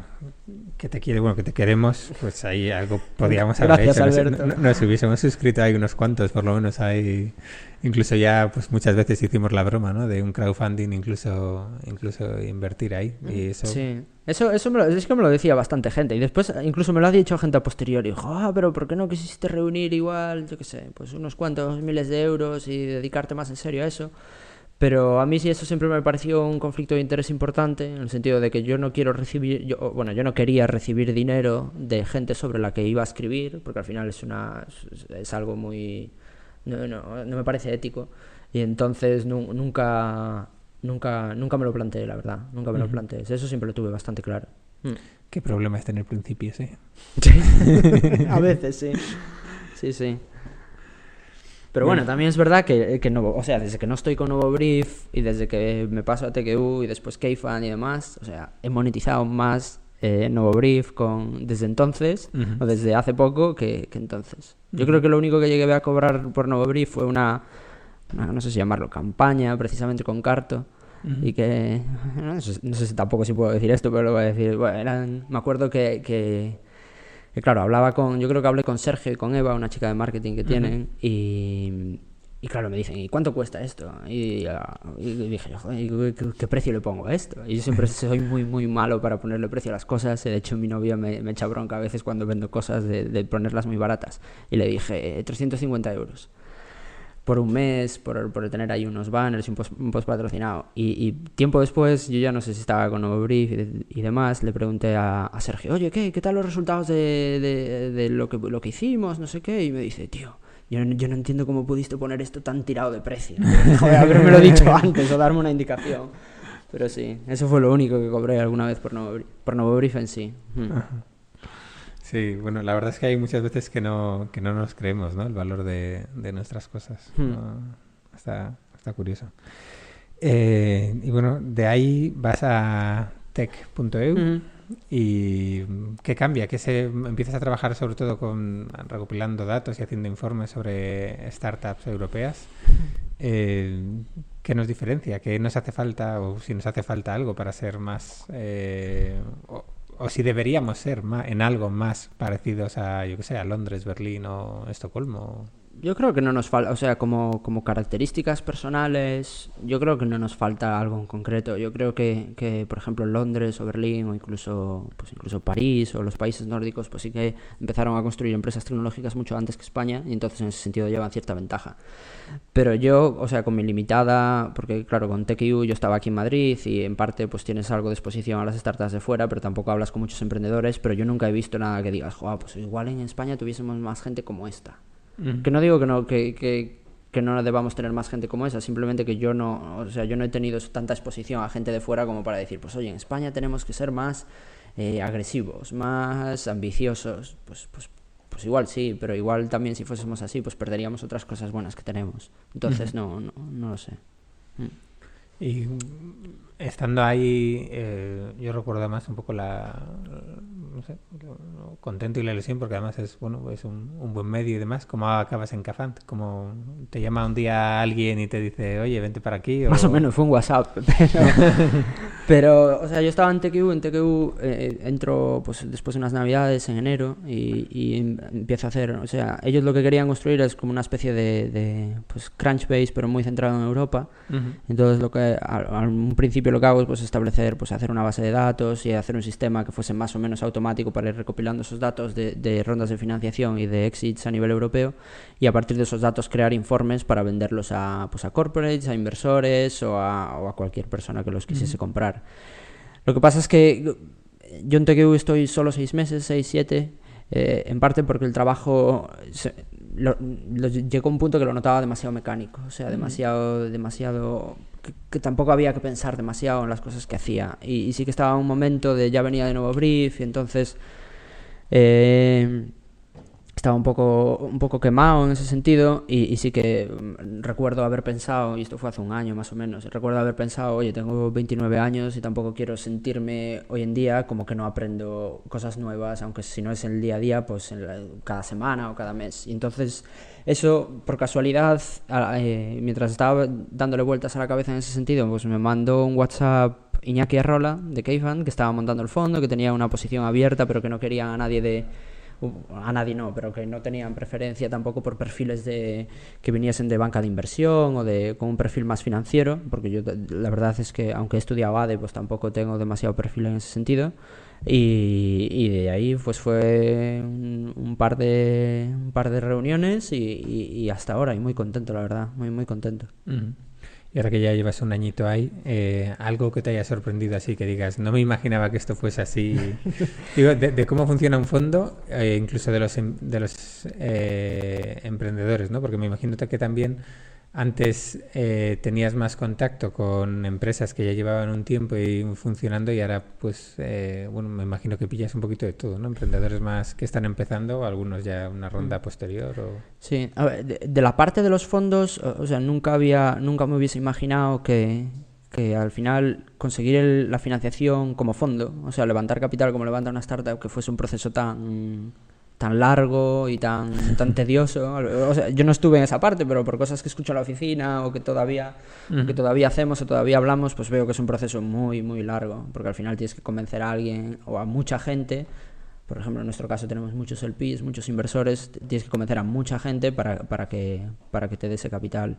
que te quiere, bueno, que te queremos, pues ahí algo podíamos haber Gracias, hecho. Nos, nos, hubiésemos suscrito ahí unos cuantos, por lo menos ahí. Incluso ya, pues muchas veces hicimos la broma, ¿no? De un crowdfunding, incluso, incluso invertir ahí. Y eso... Sí. Eso, eso me lo, es que me lo decía bastante gente. Y después incluso me lo ha dicho gente a posteriori. Dijo, ah, pero ¿por qué no quisiste reunir igual, yo qué sé, pues unos cuantos miles de euros y dedicarte más en serio a eso? Pero a mí sí eso siempre me pareció un conflicto de interés importante, en el sentido de que yo no quiero recibir, yo, bueno, yo no quería recibir dinero de gente sobre la que iba a escribir, porque al final es una es, algo muy no, no, no, me parece ético y entonces nu nunca nunca nunca me lo planteé, la verdad, nunca me uh -huh. lo planteé. Eso siempre lo tuve bastante claro. Mm. ¿Qué problema es tener principios, eh? a veces sí. Sí, sí. Pero bueno, también es verdad que, que no, o sea, desde que no estoy con Nuevo Brief y desde que me paso a TQU y después Kfan y demás, o sea, he monetizado más eh, Nuevo Brief con, desde entonces, uh -huh. o desde hace poco, que, que entonces. Yo uh -huh. creo que lo único que llegué a cobrar por Nuevo Brief fue una, una no sé si llamarlo, campaña, precisamente con Carto. Uh -huh. Y que, no sé, no sé, si tampoco si puedo decir esto, pero lo voy a decir. Bueno, eran, me acuerdo que, que que claro, hablaba con, yo creo que hablé con Sergio y con Eva, una chica de marketing que tienen, uh -huh. y, y, claro, me dicen, ¿y cuánto cuesta esto? Y, y dije, Joder, ¿qué, ¿qué, precio le pongo a esto? Y yo siempre soy muy, muy malo para ponerle precio a las cosas, de hecho mi novia me, me echa bronca a veces cuando vendo cosas de, de, ponerlas muy baratas, y le dije, 350 euros por un mes, por, por tener ahí unos banners y un post, un post patrocinado. Y, y, tiempo después, yo ya no sé si estaba con Nuevo Brief y, y demás, le pregunté a, a, Sergio, oye, ¿qué, ¿qué tal los resultados de, de, de, lo, que, lo que hicimos? No sé qué. Y me dice, tío, yo no, yo no entiendo cómo pudiste poner esto tan tirado de precio. Joder, haberme lo dicho antes o darme una indicación. Pero sí, eso fue lo único que cobré alguna vez por Brief, por Nuevo Brief en sí. Hmm. Sí, bueno, la verdad es que hay muchas veces que no, que no nos creemos ¿no? el valor de, de nuestras cosas. Hmm. ¿no? Está, está curioso. Eh, y bueno, de ahí vas a tech.eu hmm. y ¿qué cambia? ¿Qué se empiezas a trabajar sobre todo con recopilando datos y haciendo informes sobre startups europeas? Eh, ¿Qué nos diferencia? ¿Qué nos hace falta o si nos hace falta algo para ser más... Eh, o, si deberíamos ser más, en algo más parecidos a, yo que sé, a Londres, Berlín o Estocolmo. Yo creo que no nos falta, o sea, como, como características personales, yo creo que no nos falta algo en concreto. Yo creo que, que, por ejemplo, Londres o Berlín o incluso, pues incluso París o los países nórdicos, pues sí que empezaron a construir empresas tecnológicas mucho antes que España y entonces en ese sentido llevan cierta ventaja. Pero yo, o sea, con mi limitada, porque claro, con TQU yo estaba aquí en Madrid y en parte pues tienes algo de exposición a las startups de fuera, pero tampoco hablas con muchos emprendedores, pero yo nunca he visto nada que digas, Joder, pues igual en España tuviésemos más gente como esta. Que no digo que no, que, que, que, no debamos tener más gente como esa, simplemente que yo no, o sea, yo no he tenido tanta exposición a gente de fuera como para decir, pues oye, en España tenemos que ser más eh, agresivos, más ambiciosos, pues, pues, pues igual sí, pero igual también si fuésemos así, pues perderíamos otras cosas buenas que tenemos. Entonces, no, no, no lo sé. Mm. Y estando ahí, eh, yo recuerdo además un poco la, no sé, contento y la ilusión porque además es bueno es un, un buen medio y demás. ¿Cómo acabas en Cafant? ¿Cómo te llama un día alguien y te dice, oye, vente para aquí? O... Más o menos, fue un WhatsApp. Pero, pero o sea, yo estaba en TQU, en TQU eh, entro pues, después de unas navidades en enero y, y, empiezo a hacer, o sea, ellos lo que querían construir es como una especie de, de pues, Crunchbase, pero muy centrado en Europa. Uh -huh. Entonces, lo que a, a un principio lo que hago es pues, establecer, pues hacer una base de datos y hacer un sistema que fuese más o menos automático para ir recopilando esos datos de, de, rondas de financiación y de exits a nivel europeo y a partir de esos datos crear informes para venderlos a, pues, a corporates, a inversores o a, o a cualquier persona que los quisiese uh -huh. comprar. Lo que pasa es que yo en TQU estoy solo seis meses, seis, siete, eh, en parte porque el trabajo se, lo, lo, llegó un punto que lo notaba demasiado mecánico, o sea, demasiado, demasiado que, que, tampoco había que pensar demasiado en las cosas que hacía. Y, y, sí que estaba un momento de ya venía de nuevo brief y entonces eh, estaba un poco, un poco quemado en ese sentido y, sí que mm, recuerdo haber pensado, y esto fue hace un año más o menos, recuerdo haber pensado, oye, tengo 29 años y tampoco quiero sentirme hoy en día como que no aprendo cosas nuevas, aunque si no es el día a día, pues en cada semana o cada mes. Y entonces eso, por casualidad, eh, mientras estaba dándole vueltas a la cabeza en ese sentido, pues me mandó un WhatsApp Iñaki Arrola de Keifan, que estaba montando el fondo, que tenía una posición abierta, pero que no querían a nadie de a nadie no, pero que no tenían preferencia tampoco por perfiles de que viniesen de banca de inversión o de con un perfil más financiero, porque yo la verdad es que aunque he estudiado ADE, pues tampoco tengo demasiado perfil en ese sentido. Y, de ahí pues fue un, par de un par de reuniones y, hasta ahora y muy contento la verdad muy muy contento y ahora que ya llevas un añito ahí, eh, algo que te haya sorprendido así, que digas, no me imaginaba que esto fuese así. Digo, de, cómo funciona un fondo, eh, incluso de los, em, de los eh, emprendedores, ¿no? Porque me imagino que también antes eh, tenías más contacto con empresas que ya llevaban un tiempo y funcionando y ahora pues eh, bueno me imagino que pillas un poquito de todo no emprendedores más que están empezando algunos ya una ronda mm. posterior o... sí a ver, de, la parte de los fondos o sea nunca había nunca me hubiese imaginado que, que al final conseguir la financiación como fondo o sea levantar capital como levanta una startup que fuese un proceso tan tan largo y tan, tan tedioso. O sea, yo no estuve en esa parte, pero por cosas que escucho en la oficina o que todavía, que todavía hacemos o todavía hablamos, pues veo que es un proceso muy, muy largo, porque al final tienes que convencer a alguien o a mucha gente. Por ejemplo, en nuestro caso tenemos muchos LPs, muchos inversores, tienes que convencer a mucha gente para, para, que, para que te dé ese capital.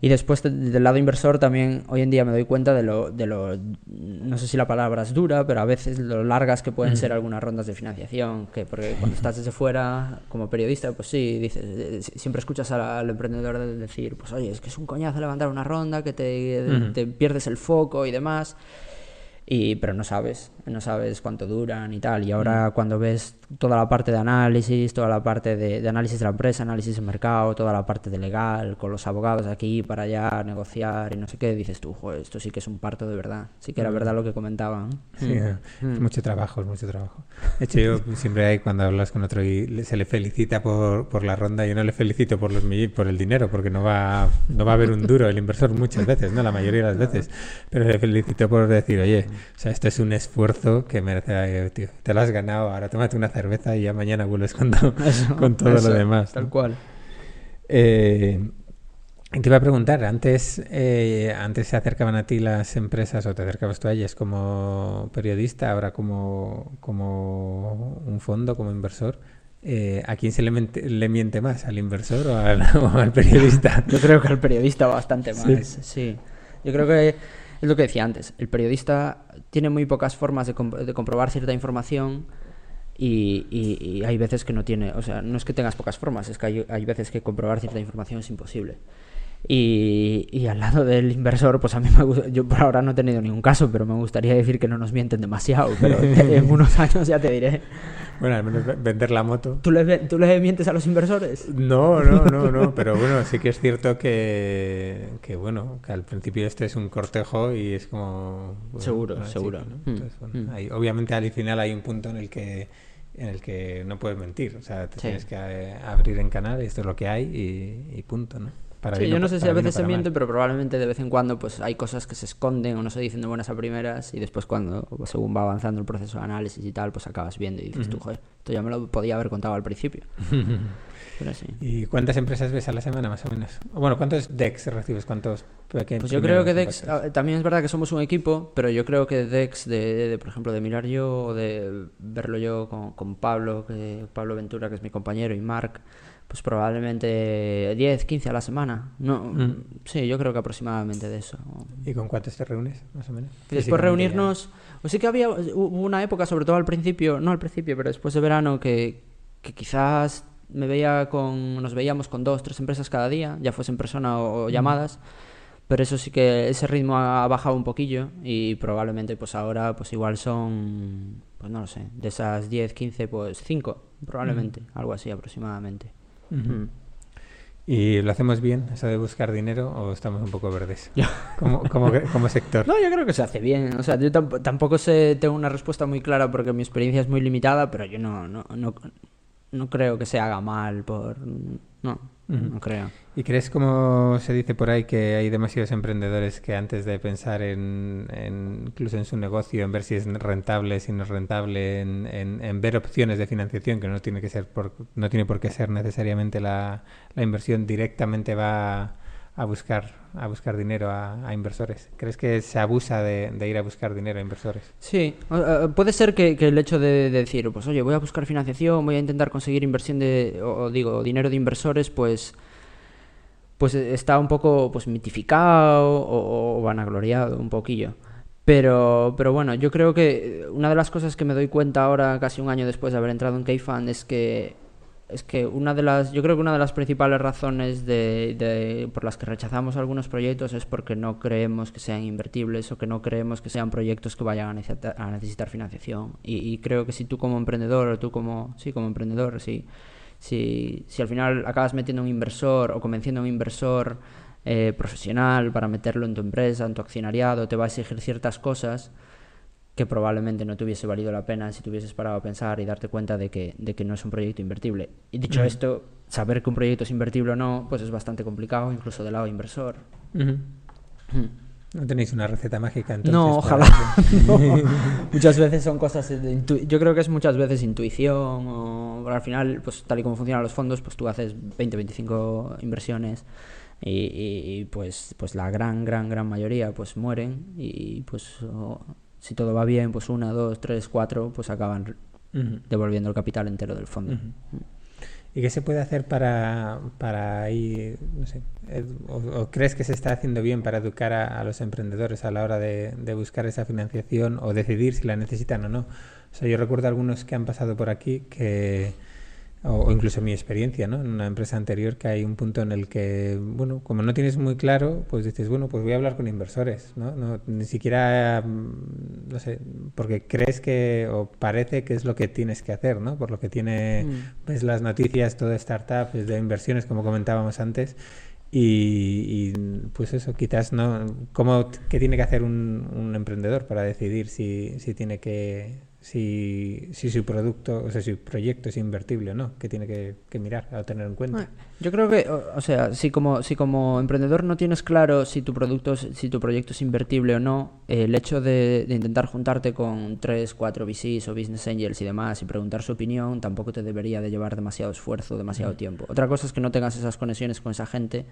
Y después del lado inversor también hoy en día me doy cuenta de lo, de lo, no sé si la palabra es dura, pero a veces lo largas que pueden ser algunas rondas de financiación, que porque cuando estás desde fuera como periodista, pues sí, dices, eh, siempre escuchas al, emprendedor decir, pues oye, es que es un coñazo levantar una ronda, que te, te pierdes el foco y demás. Y, pero no sabes, no sabes cuánto duran y tal. Y ahora mm. cuando ves toda la parte de análisis, toda la parte de, análisis de la empresa, análisis de mercado, toda la parte de legal, con los abogados aquí para allá, negociar y no sé qué, dices tú, Joder, esto sí que es un parto de verdad. Sí que era mm. verdad lo que comentaban. Sí, mm. es mucho trabajo, es mucho trabajo. De hecho, yo siempre hay cuando hablas con otro y se le felicita por, por la ronda, yo no le felicito por los por el dinero, porque no va, no va a haber un duro el inversor muchas veces, ¿no? La mayoría de las veces. Pero le felicito por decir, oye, o sea, esto es un esfuerzo que merece, eh, tío, te lo has ganado, ahora tómate una cerveza y ya mañana vuelves con, con todo lo demás. Tal cual. Eh, te iba a preguntar, antes, eh, antes se acercaban a ti las empresas o te acercabas tú a ellas como periodista, ahora como, como un fondo, como inversor. ¿A quién se le, le, miente más? ¿Al inversor o al, periodista? Yo creo que al periodista bastante más, sí. Yo creo que es lo que decía antes, el periodista tiene muy pocas formas de, comprobar cierta información y, hay veces que no tiene, o sea, no es que tengas pocas formas, es que hay, veces que comprobar cierta información es imposible. Y, al lado del inversor, pues a mí me gusta, yo por ahora no he tenido ningún caso, pero me gustaría decir que no nos mienten demasiado, pero en unos años ya te diré. Bueno, al menos vender la moto. ¿Tú le, ¿Tú le mientes a los inversores? No, no, no, no, pero bueno, sí que es cierto que, que bueno, que al principio este es un cortejo y es como... seguro, seguro. Mm, mm. obviamente al final hay un punto en el que en el que no puedes mentir, o sea, te tienes que eh, abrir en canal y esto es lo que hay y, y punto, ¿no? Sí, yo no sé si a veces se miente, pero probablemente de vez en cuando pues hay cosas que se esconden o no se dicen de buenas a primeras y después cuando, pues, según va avanzando el proceso de análisis y tal, pues acabas viendo y dices tú, joder, esto ya me lo podía haber contado al principio. pero sí. ¿Y cuántas empresas ves a la semana más o menos? Bueno, ¿cuántos DEX recibes? ¿Cuántos? Pues yo creo que DEX, también es verdad que somos un equipo, pero yo creo que DEX, de, por ejemplo, de mirar yo o de verlo yo con, con Pablo, que, Pablo Ventura, que es mi compañero, y Marc, pues probablemente 10, 15 a la semana. No, mm. Sí, yo creo que aproximadamente de eso. ¿Y con cuántos te reúnes, más o menos? después reunirnos... Pues sí que había hubo una época, sobre todo al principio, no al principio, pero después de verano, que, que quizás me veía con, nos veíamos con dos, tres empresas cada día, ya fuese en persona o, mm. llamadas. Pero eso sí que ese ritmo ha bajado un poquillo y probablemente pues ahora pues igual son, pues no lo sé, de esas 10, 15, pues 5 probablemente, mm. algo así aproximadamente. ¿Y lo hacemos bien, eso de buscar dinero, o estamos un poco verdes? como, como, sector. No, yo creo que se hace bien. O sea, yo tampoco sé, tengo una respuesta muy clara porque mi experiencia es muy limitada, pero yo no, no, no creo que se haga mal por... No, no creo. ¿Y crees, como se dice por ahí, que hay demasiados emprendedores que antes de pensar en, incluso en su negocio, en ver si es rentable, si no es rentable, en, en, ver opciones de financiación, que no tiene que ser por, no tiene por qué ser necesariamente la, la inversión, directamente va a buscar a buscar dinero a, inversores. ¿Crees que se abusa de, ir a buscar dinero a inversores? Sí, puede ser que, el hecho de, decir, pues oye, voy a buscar financiación, voy a intentar conseguir inversión de, o, digo, dinero de inversores, pues pues está un poco pues mitificado o, o vanagloriado un poquillo. Pero, pero bueno, yo creo que una de las cosas que me doy cuenta ahora, casi un año después de haber entrado en K-Fund, es que es que una de las, yo creo que una de las principales razones de, por las que rechazamos algunos proyectos es porque no creemos que sean invertibles o que no creemos que sean proyectos que vayan a necesitar, a necesitar financiación. Y, creo que si tú como emprendedor o tú como, sí, como emprendedor, si, si, si al final acabas metiendo un inversor o convenciendo a un inversor eh, profesional para meterlo en tu empresa, en tu accionariado, te va a exigir ciertas cosas que probablemente no te hubiese valido la pena si te hubieses parado a pensar y darte cuenta de que, de que no es un proyecto invertible. Y dicho esto, saber que un proyecto es invertible o no, pues es bastante complicado, incluso del lado inversor. No tenéis una receta mágica entonces. No, ojalá. muchas veces son cosas de Yo creo que es muchas veces intuición o al final, pues tal y como funcionan los fondos, pues tú haces 20, 25 inversiones y, pues, pues la gran, gran, gran mayoría pues mueren y pues si todo va bien, pues una, dos, tres, cuatro, pues acaban devolviendo el capital entero del fondo. ¿Y qué se puede hacer para, para ir, no sé, o, crees que se está haciendo bien para educar a, los emprendedores a la hora de, de, buscar esa financiación o decidir si la necesitan o no? O sea, yo recuerdo algunos que han pasado por aquí que o, incluso mi experiencia ¿no? en una empresa anterior que hay un punto en el que, bueno, como no tienes muy claro, pues dices, bueno, pues voy a hablar con inversores, ¿no? no ni siquiera, mm, no sé, porque crees que, o parece que es lo que tienes que hacer, ¿no? Por lo que tiene, mm. ves las noticias, todo startup, de inversiones, como comentábamos antes, y, pues eso, quizás no, ¿cómo, ¿qué tiene que hacer un, un emprendedor para decidir si, si tiene que si, si su producto, o sea, si su proyecto es invertible o no, que tiene que, mirar a tener en cuenta. Yo creo que, o, sea, si como, si como emprendedor no tienes claro si tu producto, si tu proyecto es invertible o no, el hecho de, intentar juntarte con tres, cuatro VCs o business angels y demás y preguntar su opinión tampoco te debería de llevar demasiado esfuerzo, demasiado tiempo. Otra cosa es que no tengas esas conexiones con esa gente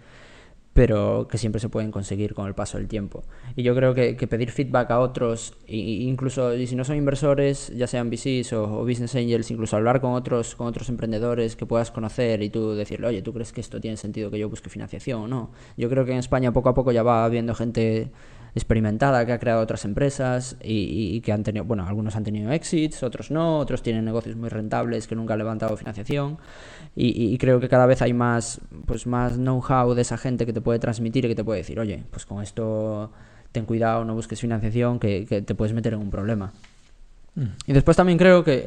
pero que siempre se pueden conseguir con el paso del tiempo. Y yo creo que, pedir feedback a otros, incluso y si no son inversores, ya sean VCs o, business angels, incluso hablar con otros, con otros emprendedores que puedas conocer y tú decirle, oye, ¿tú crees que esto tiene sentido que yo busque financiación o no? Yo creo que en España poco a poco ya va habiendo gente experimentada que ha creado otras empresas y, que han tenido, bueno, algunos han tenido exits, otros no, otros tienen negocios muy rentables que nunca han levantado financiación y, creo que cada vez hay más, pues más know-how de esa gente que te puede transmitir y que te puede decir, oye, pues con esto ten cuidado, no busques financiación, que, que te puedes meter en un problema. Mm. Y después también creo que,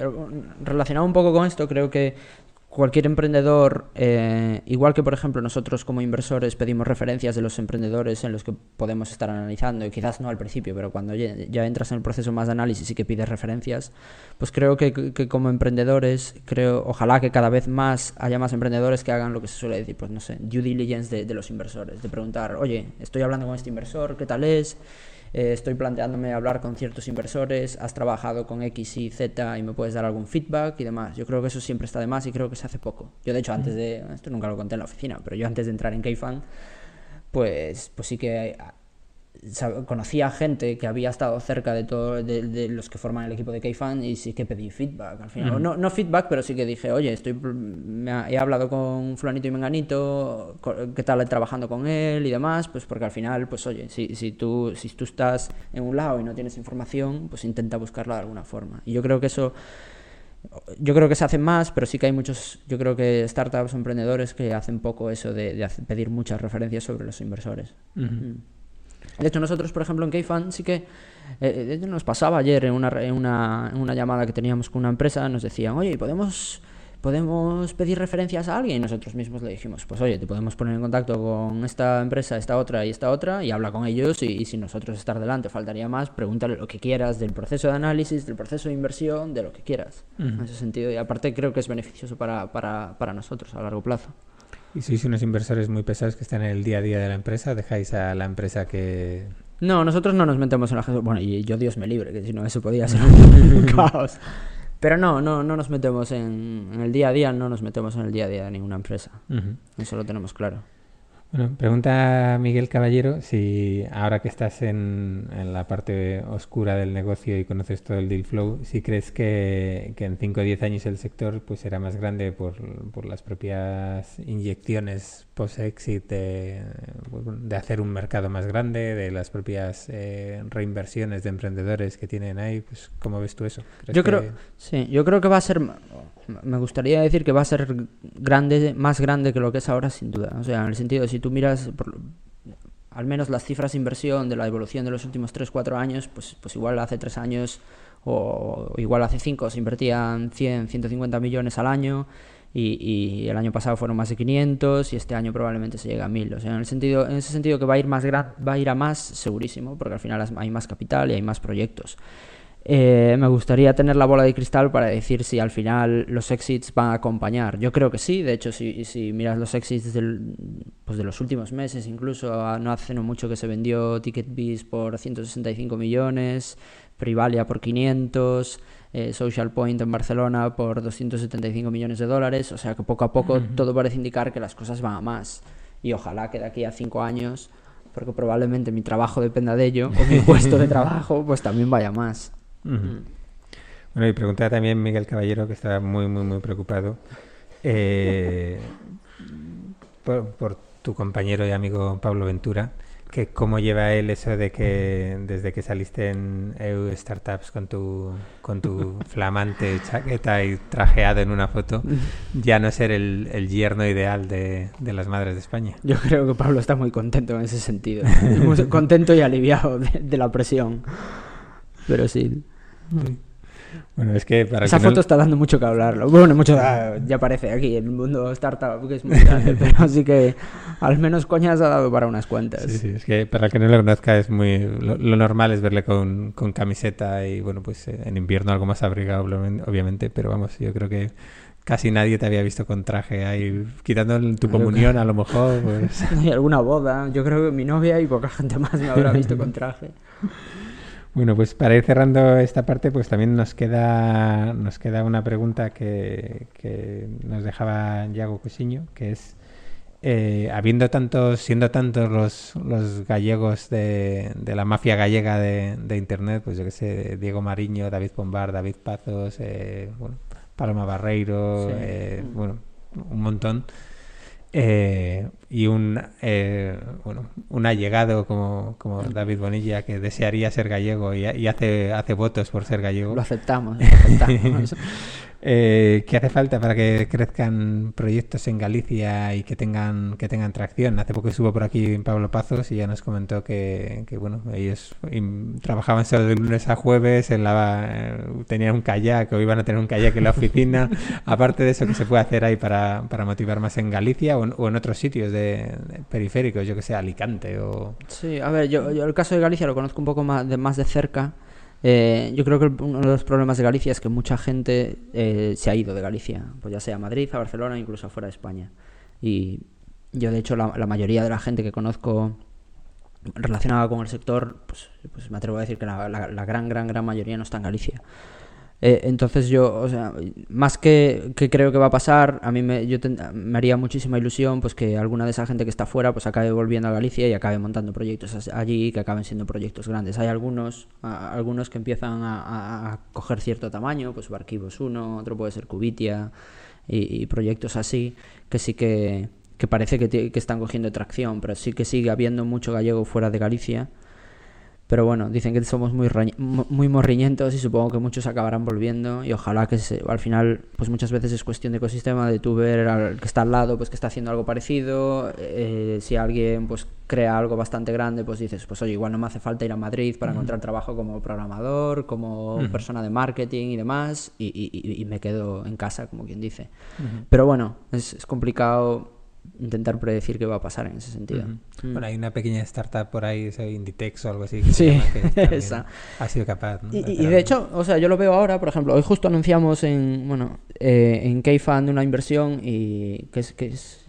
relacionado un poco con esto, creo que cualquier emprendedor, eh, igual que por ejemplo nosotros como inversores pedimos referencias de los emprendedores en los que podemos estar analizando, y quizás no al principio, pero cuando ya, entras en el proceso más de análisis y que pides referencias, pues creo que, como emprendedores, creo, ojalá que cada vez más haya más emprendedores que hagan lo que se suele decir, pues no sé, due diligence de, de los inversores, de preguntar, oye, estoy hablando con este inversor, ¿qué tal es? Eh, estoy planteándome hablar con ciertos inversores, has trabajado con X y Z y me puedes dar algún feedback y demás. Yo creo que eso siempre está de más y creo que se hace poco. Yo de hecho antes de, esto nunca lo conté en la oficina, pero yo antes de entrar en Kfund, pues, pues sí que conocía gente que había estado cerca de todos de, los que forman el equipo de K-Fan y sí que pedí feedback al final. no, no, feedback, pero sí que dije, oye, estoy he hablado con fulanito y menganito, qué tal trabajando con él y demás, pues porque al final, pues oye, si, si, tú, si tú estás en un lado y no tienes información, pues intenta buscarla de alguna forma. Y yo creo que eso yo creo que se hace más, pero sí que hay muchos, yo creo que startups o emprendedores que hacen poco eso de, pedir muchas referencias sobre los inversores. De hecho, nosotros, por ejemplo, en K-Fan sí que eh, eh, nos pasaba ayer en una, en, una, en una llamada que teníamos con una empresa, nos decían, oye, ¿podemos podemos pedir referencias a alguien y nosotros mismos le dijimos, pues oye, te podemos poner en contacto con esta empresa, esta otra y esta otra y habla con ellos y, y si nosotros estar delante faltaría más, pregúntale lo que quieras del proceso de análisis, del proceso de inversión, de lo que quieras. En ese sentido, y aparte creo que es beneficioso para, para, para nosotros a largo plazo. ¿Y sois unos inversores muy pesados que están en el día a día de la empresa? ¿Dejáis a la empresa que No, nosotros no nos metemos en la gestión. Bueno, y yo Dios me libre, que si no eso podía ser un caos. Pero no, no, no nos metemos en, en el día a día, no nos metemos en el día a día de ninguna empresa. Eso lo tenemos claro. Bueno, pregunta Miguel Caballero si ahora que estás en, en la parte oscura del negocio y conoces todo el deal flow, si crees que, que en 5 o 10 años el sector pues será más grande por, por las propias inyecciones post-exit de, pues, bueno, de hacer un mercado más grande, de las propias eh, reinversiones de emprendedores que tienen ahí, pues ¿cómo ves tú eso? ¿Crees Yo creo, que- sí, yo creo que va a ser, me gustaría decir que va a ser grande, más grande que lo que es ahora, sin duda. O sea, en el sentido, de si tú miras por- al menos las cifras de inversión de la evolución de los últimos 3-4 años, pues, pues igual hace 3 años o igual hace 5 se invertían 100, 150 millones al año y, y el año pasado fueron más de 500 y este año probablemente se llega a 1000. O sea, en, el sentido, en ese sentido que va a ir más gran, va a ir a más, segurísimo, porque al final hay más capital y hay más proyectos. Eh, me gustaría tener la bola de cristal para decir si al final los exits van a acompañar. Yo creo que sí, de hecho, si, si miras los exits del, pues de los últimos meses, incluso a- no hace no mucho que se vendió TicketBiz por 165 millones, Privalia por 500, eh, Social Point en Barcelona por 275 millones de dólares, o sea que poco a poco todo parece indicar que las cosas van a más. Y ojalá que de aquí a cinco años, porque probablemente mi trabajo dependa de ello, o mi puesto de trabajo, pues también vaya más. Ujú. Bueno, y preguntaba también Miguel Caballero, que estaba muy, muy, muy preocupado eh, por, por tu compañero y amigo Pablo Ventura, que cómo lleva él eso de que desde que saliste en EU Startups con tu, con tu flamante chaqueta y trajeado en una foto, ya no ser el, el yerno ideal de, de las madres de España. Yo creo que Pablo está muy contento en ese sentido. Muy contento y aliviado de, de la presión. Pero sí. Bueno, es que para Esa que no- foto está dando mucho que hablarlo. Bueno, mucho ah, ya parece aquí en el mundo startup que es muy grande, pero sí que al menos coñas ha dado para unas cuantas. Sí, sí, es que para el que no lo conozca es muy lo, lo normal es verle con, con camiseta y bueno pues eh, en invierno algo más abrigado obviamente- pero vamos yo creo que casi nadie te había visto con traje ahí quitando tu comunión a lo mejor pues Hay alguna boda. Yo creo que mi novia y poca gente más me habrá visto con traje. Bueno pues para ir cerrando esta parte pues también nos queda nos queda una pregunta que, que nos dejaba Yago Cosiño que es eh, habiendo tantos, siendo tantos los, los gallegos de, de la mafia gallega de, de internet, pues yo que sé, Diego Mariño, David Pombar, David Pazos, eh, bueno, Paloma Barreiro, Sí. eh, bueno, un montón. Eh, y un eh, bueno un allegado como, como David Bonilla que desearía ser gallego y, y hace hace votos por ser gallego Lo aceptamos. Lo aceptamos. Eh, ¿Qué hace falta para que crezcan proyectos en Galicia y que tengan que tengan tracción? Hace poco estuvo por aquí Pablo Pazos y ya nos comentó que, que, bueno, ellos trabajaban solo de lunes a jueves, en la, eh, tenían un kayak o iban a tener un kayak en la oficina. Aparte de eso, ¿qué se puede hacer ahí para, para motivar más en Galicia o en, o en otros sitios de, de periféricos? Yo que sé, Alicante o... Sí, a ver, yo, yo el caso de Galicia lo conozco un poco más de, más de cerca. Eh, yo creo que uno de los problemas de Galicia es que mucha gente eh, se ha ido de Galicia, pues ya sea a Madrid, a Barcelona, incluso afuera de España. Y yo, de hecho, la, la mayoría de la gente que conozco relacionada con el sector, pues, pues me atrevo a decir que la, la- la gran, gran, gran mayoría no está en Galicia. Eh, entonces yo, o sea, más que, que creo que va a pasar, a mí me, yo ten- me haría muchísima ilusión pues que alguna de esa gente que está fuera pues acabe volviendo a Galicia y acabe montando proyectos allí que acaben siendo proyectos grandes. Hay algunos, algunos que empiezan a, coger cierto tamaño, pues Barquivos 1, otro puede ser Cubitia y, y proyectos así que sí que, que parece que, que están cogiendo tracción, pero sí que sigue habiendo mucho gallego fuera de Galicia. Pero bueno, dicen que somos muy, muy morriñentos y supongo que muchos acabarán volviendo y ojalá que al final, pues muchas veces es cuestión de ecosistema, de tú ver al que está al lado, pues que está haciendo algo parecido, eh, si alguien pues crea algo bastante grande, pues dices, pues oye, igual no me hace falta ir a Madrid para encontrar trabajo como programador, como persona de marketing y demás, y, me quedo en casa, como quien dice. Pero bueno, es, es complicado intentar predecir qué va a pasar en ese sentido. Mm. Bueno, hay una pequeña startup por ahí, Inditex o algo así. sí, esa. Ha sido capaz. Y, de hecho, o sea, yo lo veo ahora, por ejemplo, hoy justo anunciamos en, bueno, eh, en K-Fund una inversión y que es, que es,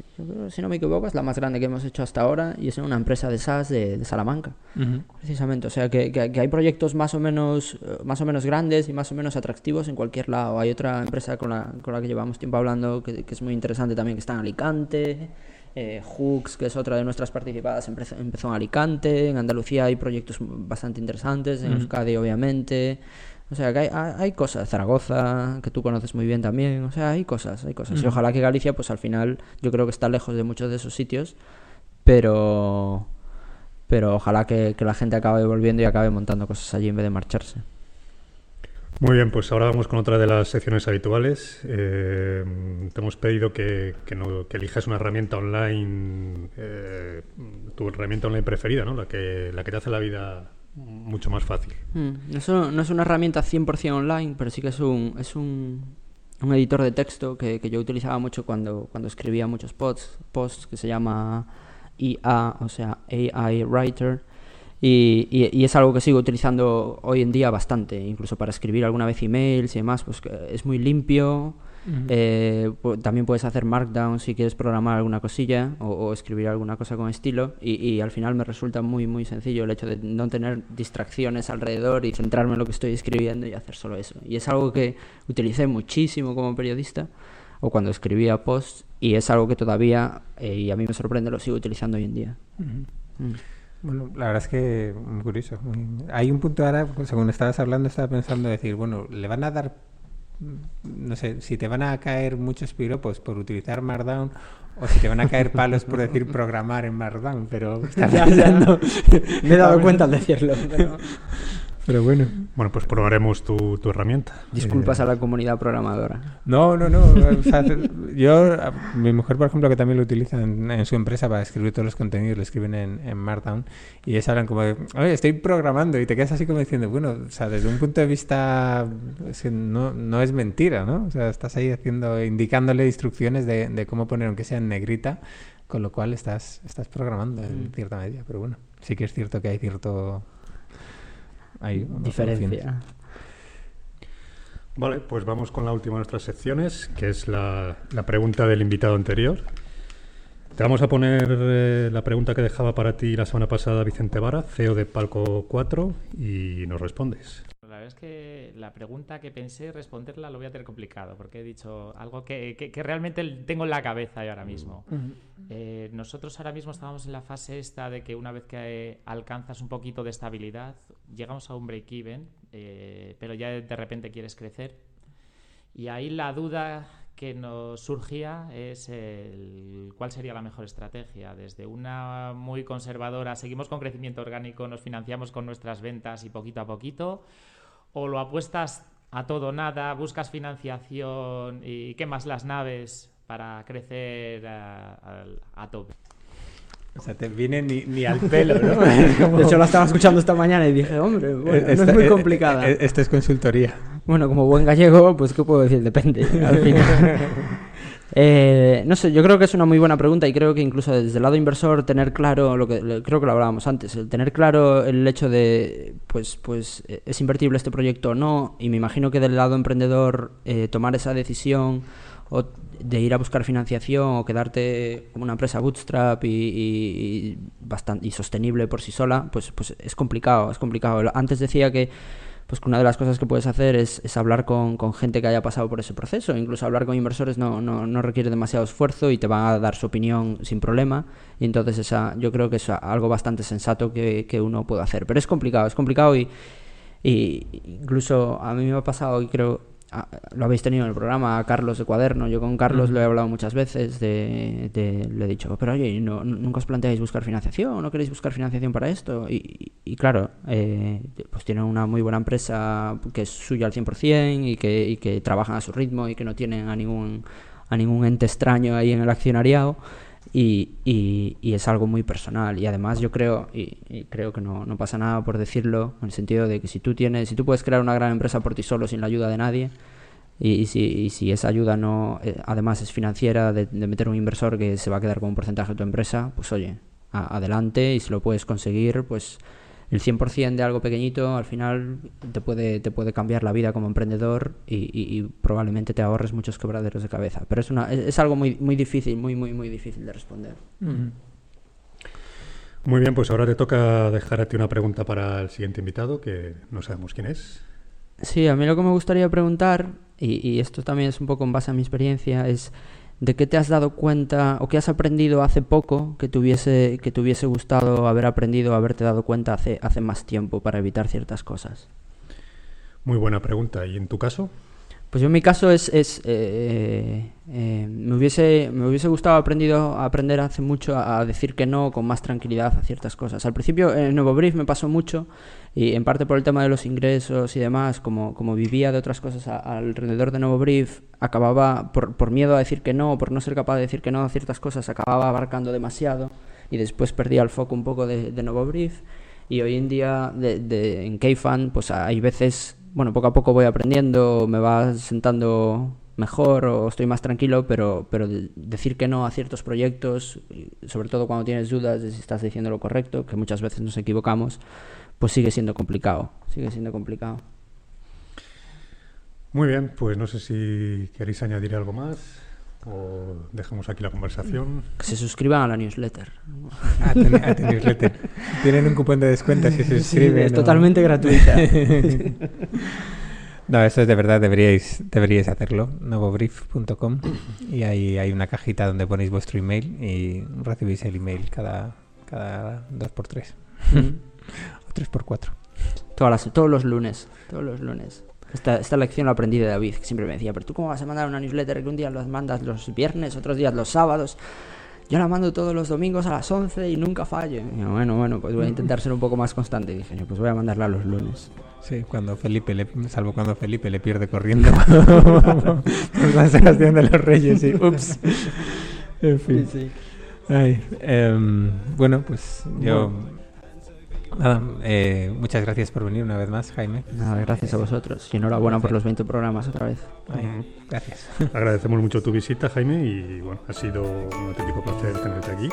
si no me equivoco, es la más grande que hemos hecho hasta ahora y es en una empresa de SaaS de, Salamanca, precisamente. O sea, que, que, hay proyectos más o menos eh, más o menos grandes y más o menos atractivos en cualquier lado. Hay otra empresa con la, con la que llevamos tiempo hablando que, que es muy interesante también, que está en Alicante. Eh, Hooks, que es otra de nuestras participadas, empezó, en Alicante. En Andalucía hay proyectos bastante interesantes, en Euskadi, obviamente. O sea, que hay, hay, cosas. Zaragoza, que tú conoces muy bien también. O sea, hay cosas, hay cosas. Y ojalá que Galicia, pues al final, yo creo que está lejos de muchos de esos sitios. Pero. Pero ojalá que, que la gente acabe volviendo y acabe montando cosas allí en vez de marcharse. Muy bien, pues ahora vamos con otra de las secciones habituales. Eh, te hemos pedido que, no, que, elijas una herramienta online, eh, tu herramienta online preferida, ¿no? La que, la que te hace la vida mucho más fácil. Mm, no es una herramienta 100% online, pero sí que es un, es un, un editor de texto que, que, yo utilizaba mucho cuando, cuando escribía muchos posts, posts que se llama IA, o sea, AI Writer y, es algo que sigo utilizando hoy en día bastante, incluso para escribir alguna vez emails y demás, pues es muy limpio. Eh, también puedes hacer Markdown si quieres programar alguna cosilla o, escribir alguna cosa con estilo y, al final me resulta muy muy sencillo el hecho de no tener distracciones alrededor y centrarme en lo que estoy escribiendo y hacer solo eso. Y es algo que utilicé muchísimo como periodista o cuando escribía posts y es algo que todavía, eh, y a mí me sorprende, lo sigo utilizando hoy en día. Bueno, la verdad es que muy curioso. Hay un punto ahora, según estabas hablando, estaba pensando decir, bueno, le van a dar, no sé, si te van a caer muchos piropos por utilizar Markdown o si te van a caer palos por decir programar en Markdown, pero me he dado cuenta al decirlo. Pero bueno. Bueno, pues probaremos tu, tu herramienta. Disculpas a la comunidad programadora. No, no, no. yo, mi mujer, por ejemplo, que también lo utiliza en, su empresa para escribir todos los contenidos, lo escriben en, en Markdown, y es hablan como de, oye, estoy programando, y te quedas así como diciendo, bueno, o sea, desde un punto de vista, no, no es mentira, ¿no? O sea, estás ahí haciendo, indicándole instrucciones de, de cómo poner, aunque sea en negrita, con lo cual estás, estás programando en mm. cierta medida, pero bueno, sí que es cierto que hay cierto hay diferencia. Vale, pues vamos con la última de nuestras secciones, que es la, pregunta del invitado anterior. Te vamos a poner eh, la pregunta que dejaba para ti la semana pasada Vicente Vara, CEO de Palco 4, y nos respondes. La verdad es que la pregunta que pensé responderla lo voy a tener complicado, porque he dicho algo que, que, realmente tengo en la cabeza ahora mismo. Eh, nosotros ahora mismo estábamos en la fase esta de que una vez que alcanzas un poquito de estabilidad, llegamos a un break-even, eh, pero ya de repente quieres crecer. Y ahí la duda que nos surgía es el, cuál sería la mejor estrategia. Desde una muy conservadora, seguimos con crecimiento orgánico, nos financiamos con nuestras ventas y poquito a poquito, o lo apuestas a todo nada, buscas financiación y quemas las naves para crecer a, tope. O sea, te viene ni, al pelo, ¿no? De hecho, la estaba escuchando esta mañana y dije, hombre, bueno, no es muy complicada. Esto es consultoría. Bueno, como buen gallego, pues, ¿qué puedo decir? Depende, al final. Eh, no sé, yo creo que es una muy buena pregunta y creo que incluso desde el lado inversor tener claro lo que creo que lo hablábamos antes, el tener claro el hecho de pues pues eh, es invertible este proyecto o no y me imagino que del lado emprendedor eh, tomar esa decisión o de ir a buscar financiación o quedarte como una empresa bootstrap y, bastante y sostenible por sí sola, pues pues es complicado, es complicado. Antes decía que pues que una de las cosas que puedes hacer es, hablar con, gente que haya pasado por ese proceso. Incluso hablar con inversores no, requiere demasiado esfuerzo y te van a dar su opinión sin problema. Y entonces esa, yo creo que es algo bastante sensato que, que uno puede hacer. Pero es complicado, es complicado y, y incluso a mí me ha pasado y creo lo habéis tenido en el programa, a Carlos de Cuaderno. Yo con Carlos lo he hablado muchas veces. De, le he dicho, pero oye, no, ¿nunca os planteáis buscar financiación? ¿No queréis buscar financiación para esto? Y, claro, eh, pues tienen una muy buena empresa que es suya al 100% y que, y que trabajan a su ritmo y que no tienen a ningún, a ningún ente extraño ahí en el accionariado. Y, y, es algo muy personal. Y además yo creo y, creo que no, no, pasa nada por decirlo en el sentido de que si tú tienes si tú puedes crear una gran empresa por ti solo sin la ayuda de nadie y, si, si, esa ayuda no eh, además es financiera de, meter un inversor que se va a quedar con un porcentaje de tu empresa pues oye adelante y si lo puedes conseguir pues el 100% de algo pequeñito al final te puede, te puede cambiar la vida como emprendedor y, probablemente te ahorres muchos quebraderos de cabeza. Pero es, una, es, algo muy, muy difícil, muy, muy, muy difícil de responder. Muy bien, pues ahora te toca dejar a ti una pregunta para el siguiente invitado, que no sabemos quién es. Sí, a mí lo que me gustaría preguntar, y, y esto también es un poco en base a mi experiencia, es de qué te has dado cuenta o qué has aprendido hace poco que te hubiese, que te hubiese gustado haber aprendido, haberte dado cuenta hace, hace más tiempo para evitar ciertas cosas? Muy buena pregunta. ¿Y en tu caso? Pues yo en mi caso es, es eh, eh, me, hubiese, me hubiese gustado aprendido, aprender hace mucho a, decir que no con más tranquilidad a ciertas cosas. Al principio en Nuevo Brief me pasó mucho y en parte por el tema de los ingresos y demás, como, como vivía de otras cosas alrededor de Nuevo Brief, acababa por, por miedo a decir que no, por no ser capaz de decir que no a ciertas cosas, acababa abarcando demasiado y después perdía el foco un poco de, de Nuevo Brief. Y hoy en día de, de, en K-Fan pues hay veces bueno, poco a poco voy aprendiendo, me va sentando mejor o estoy más tranquilo, pero, pero decir que no a ciertos proyectos, sobre todo cuando tienes dudas de si estás diciendo lo correcto, que muchas veces nos equivocamos, pues sigue siendo complicado, sigue siendo complicado. Muy bien, pues no sé si queréis añadir algo más o dejamos aquí la conversación. Que se suscriban a la newsletter. A, newsletter. Tienen un cupón de descuento si se suscriben. es totalmente gratuita. no, eso es de verdad, deberíais, deberíais hacerlo. Novobrief.com y ahí hay una cajita donde ponéis vuestro email y recibís el email cada, cada 2x3 o 3x4. Todas todos los lunes, todos los lunes. Esta, esta lección la aprendí de David, que siempre me decía, pero tú cómo vas a mandar una newsletter que un día los mandas los viernes, otros días los sábados. Yo la mando todos los domingos a las 11 y nunca fallo. bueno, bueno, pues voy a intentar ser un poco más constante. Y dije, pues voy a mandarla los lunes. Sí, cuando Felipe, le, salvo cuando Felipe le pierde corriendo San Sebastián de los Reyes, y ups. En fin. Sí, em, bueno, pues yo Nada, eh, muchas gracias por venir una vez más, Jaime. Nada, gracias a vosotros. Y enhorabuena por los 20 programas otra vez. gracias. Agradecemos mucho tu visita, Jaime, y bueno, ha sido un auténtico placer tenerte aquí.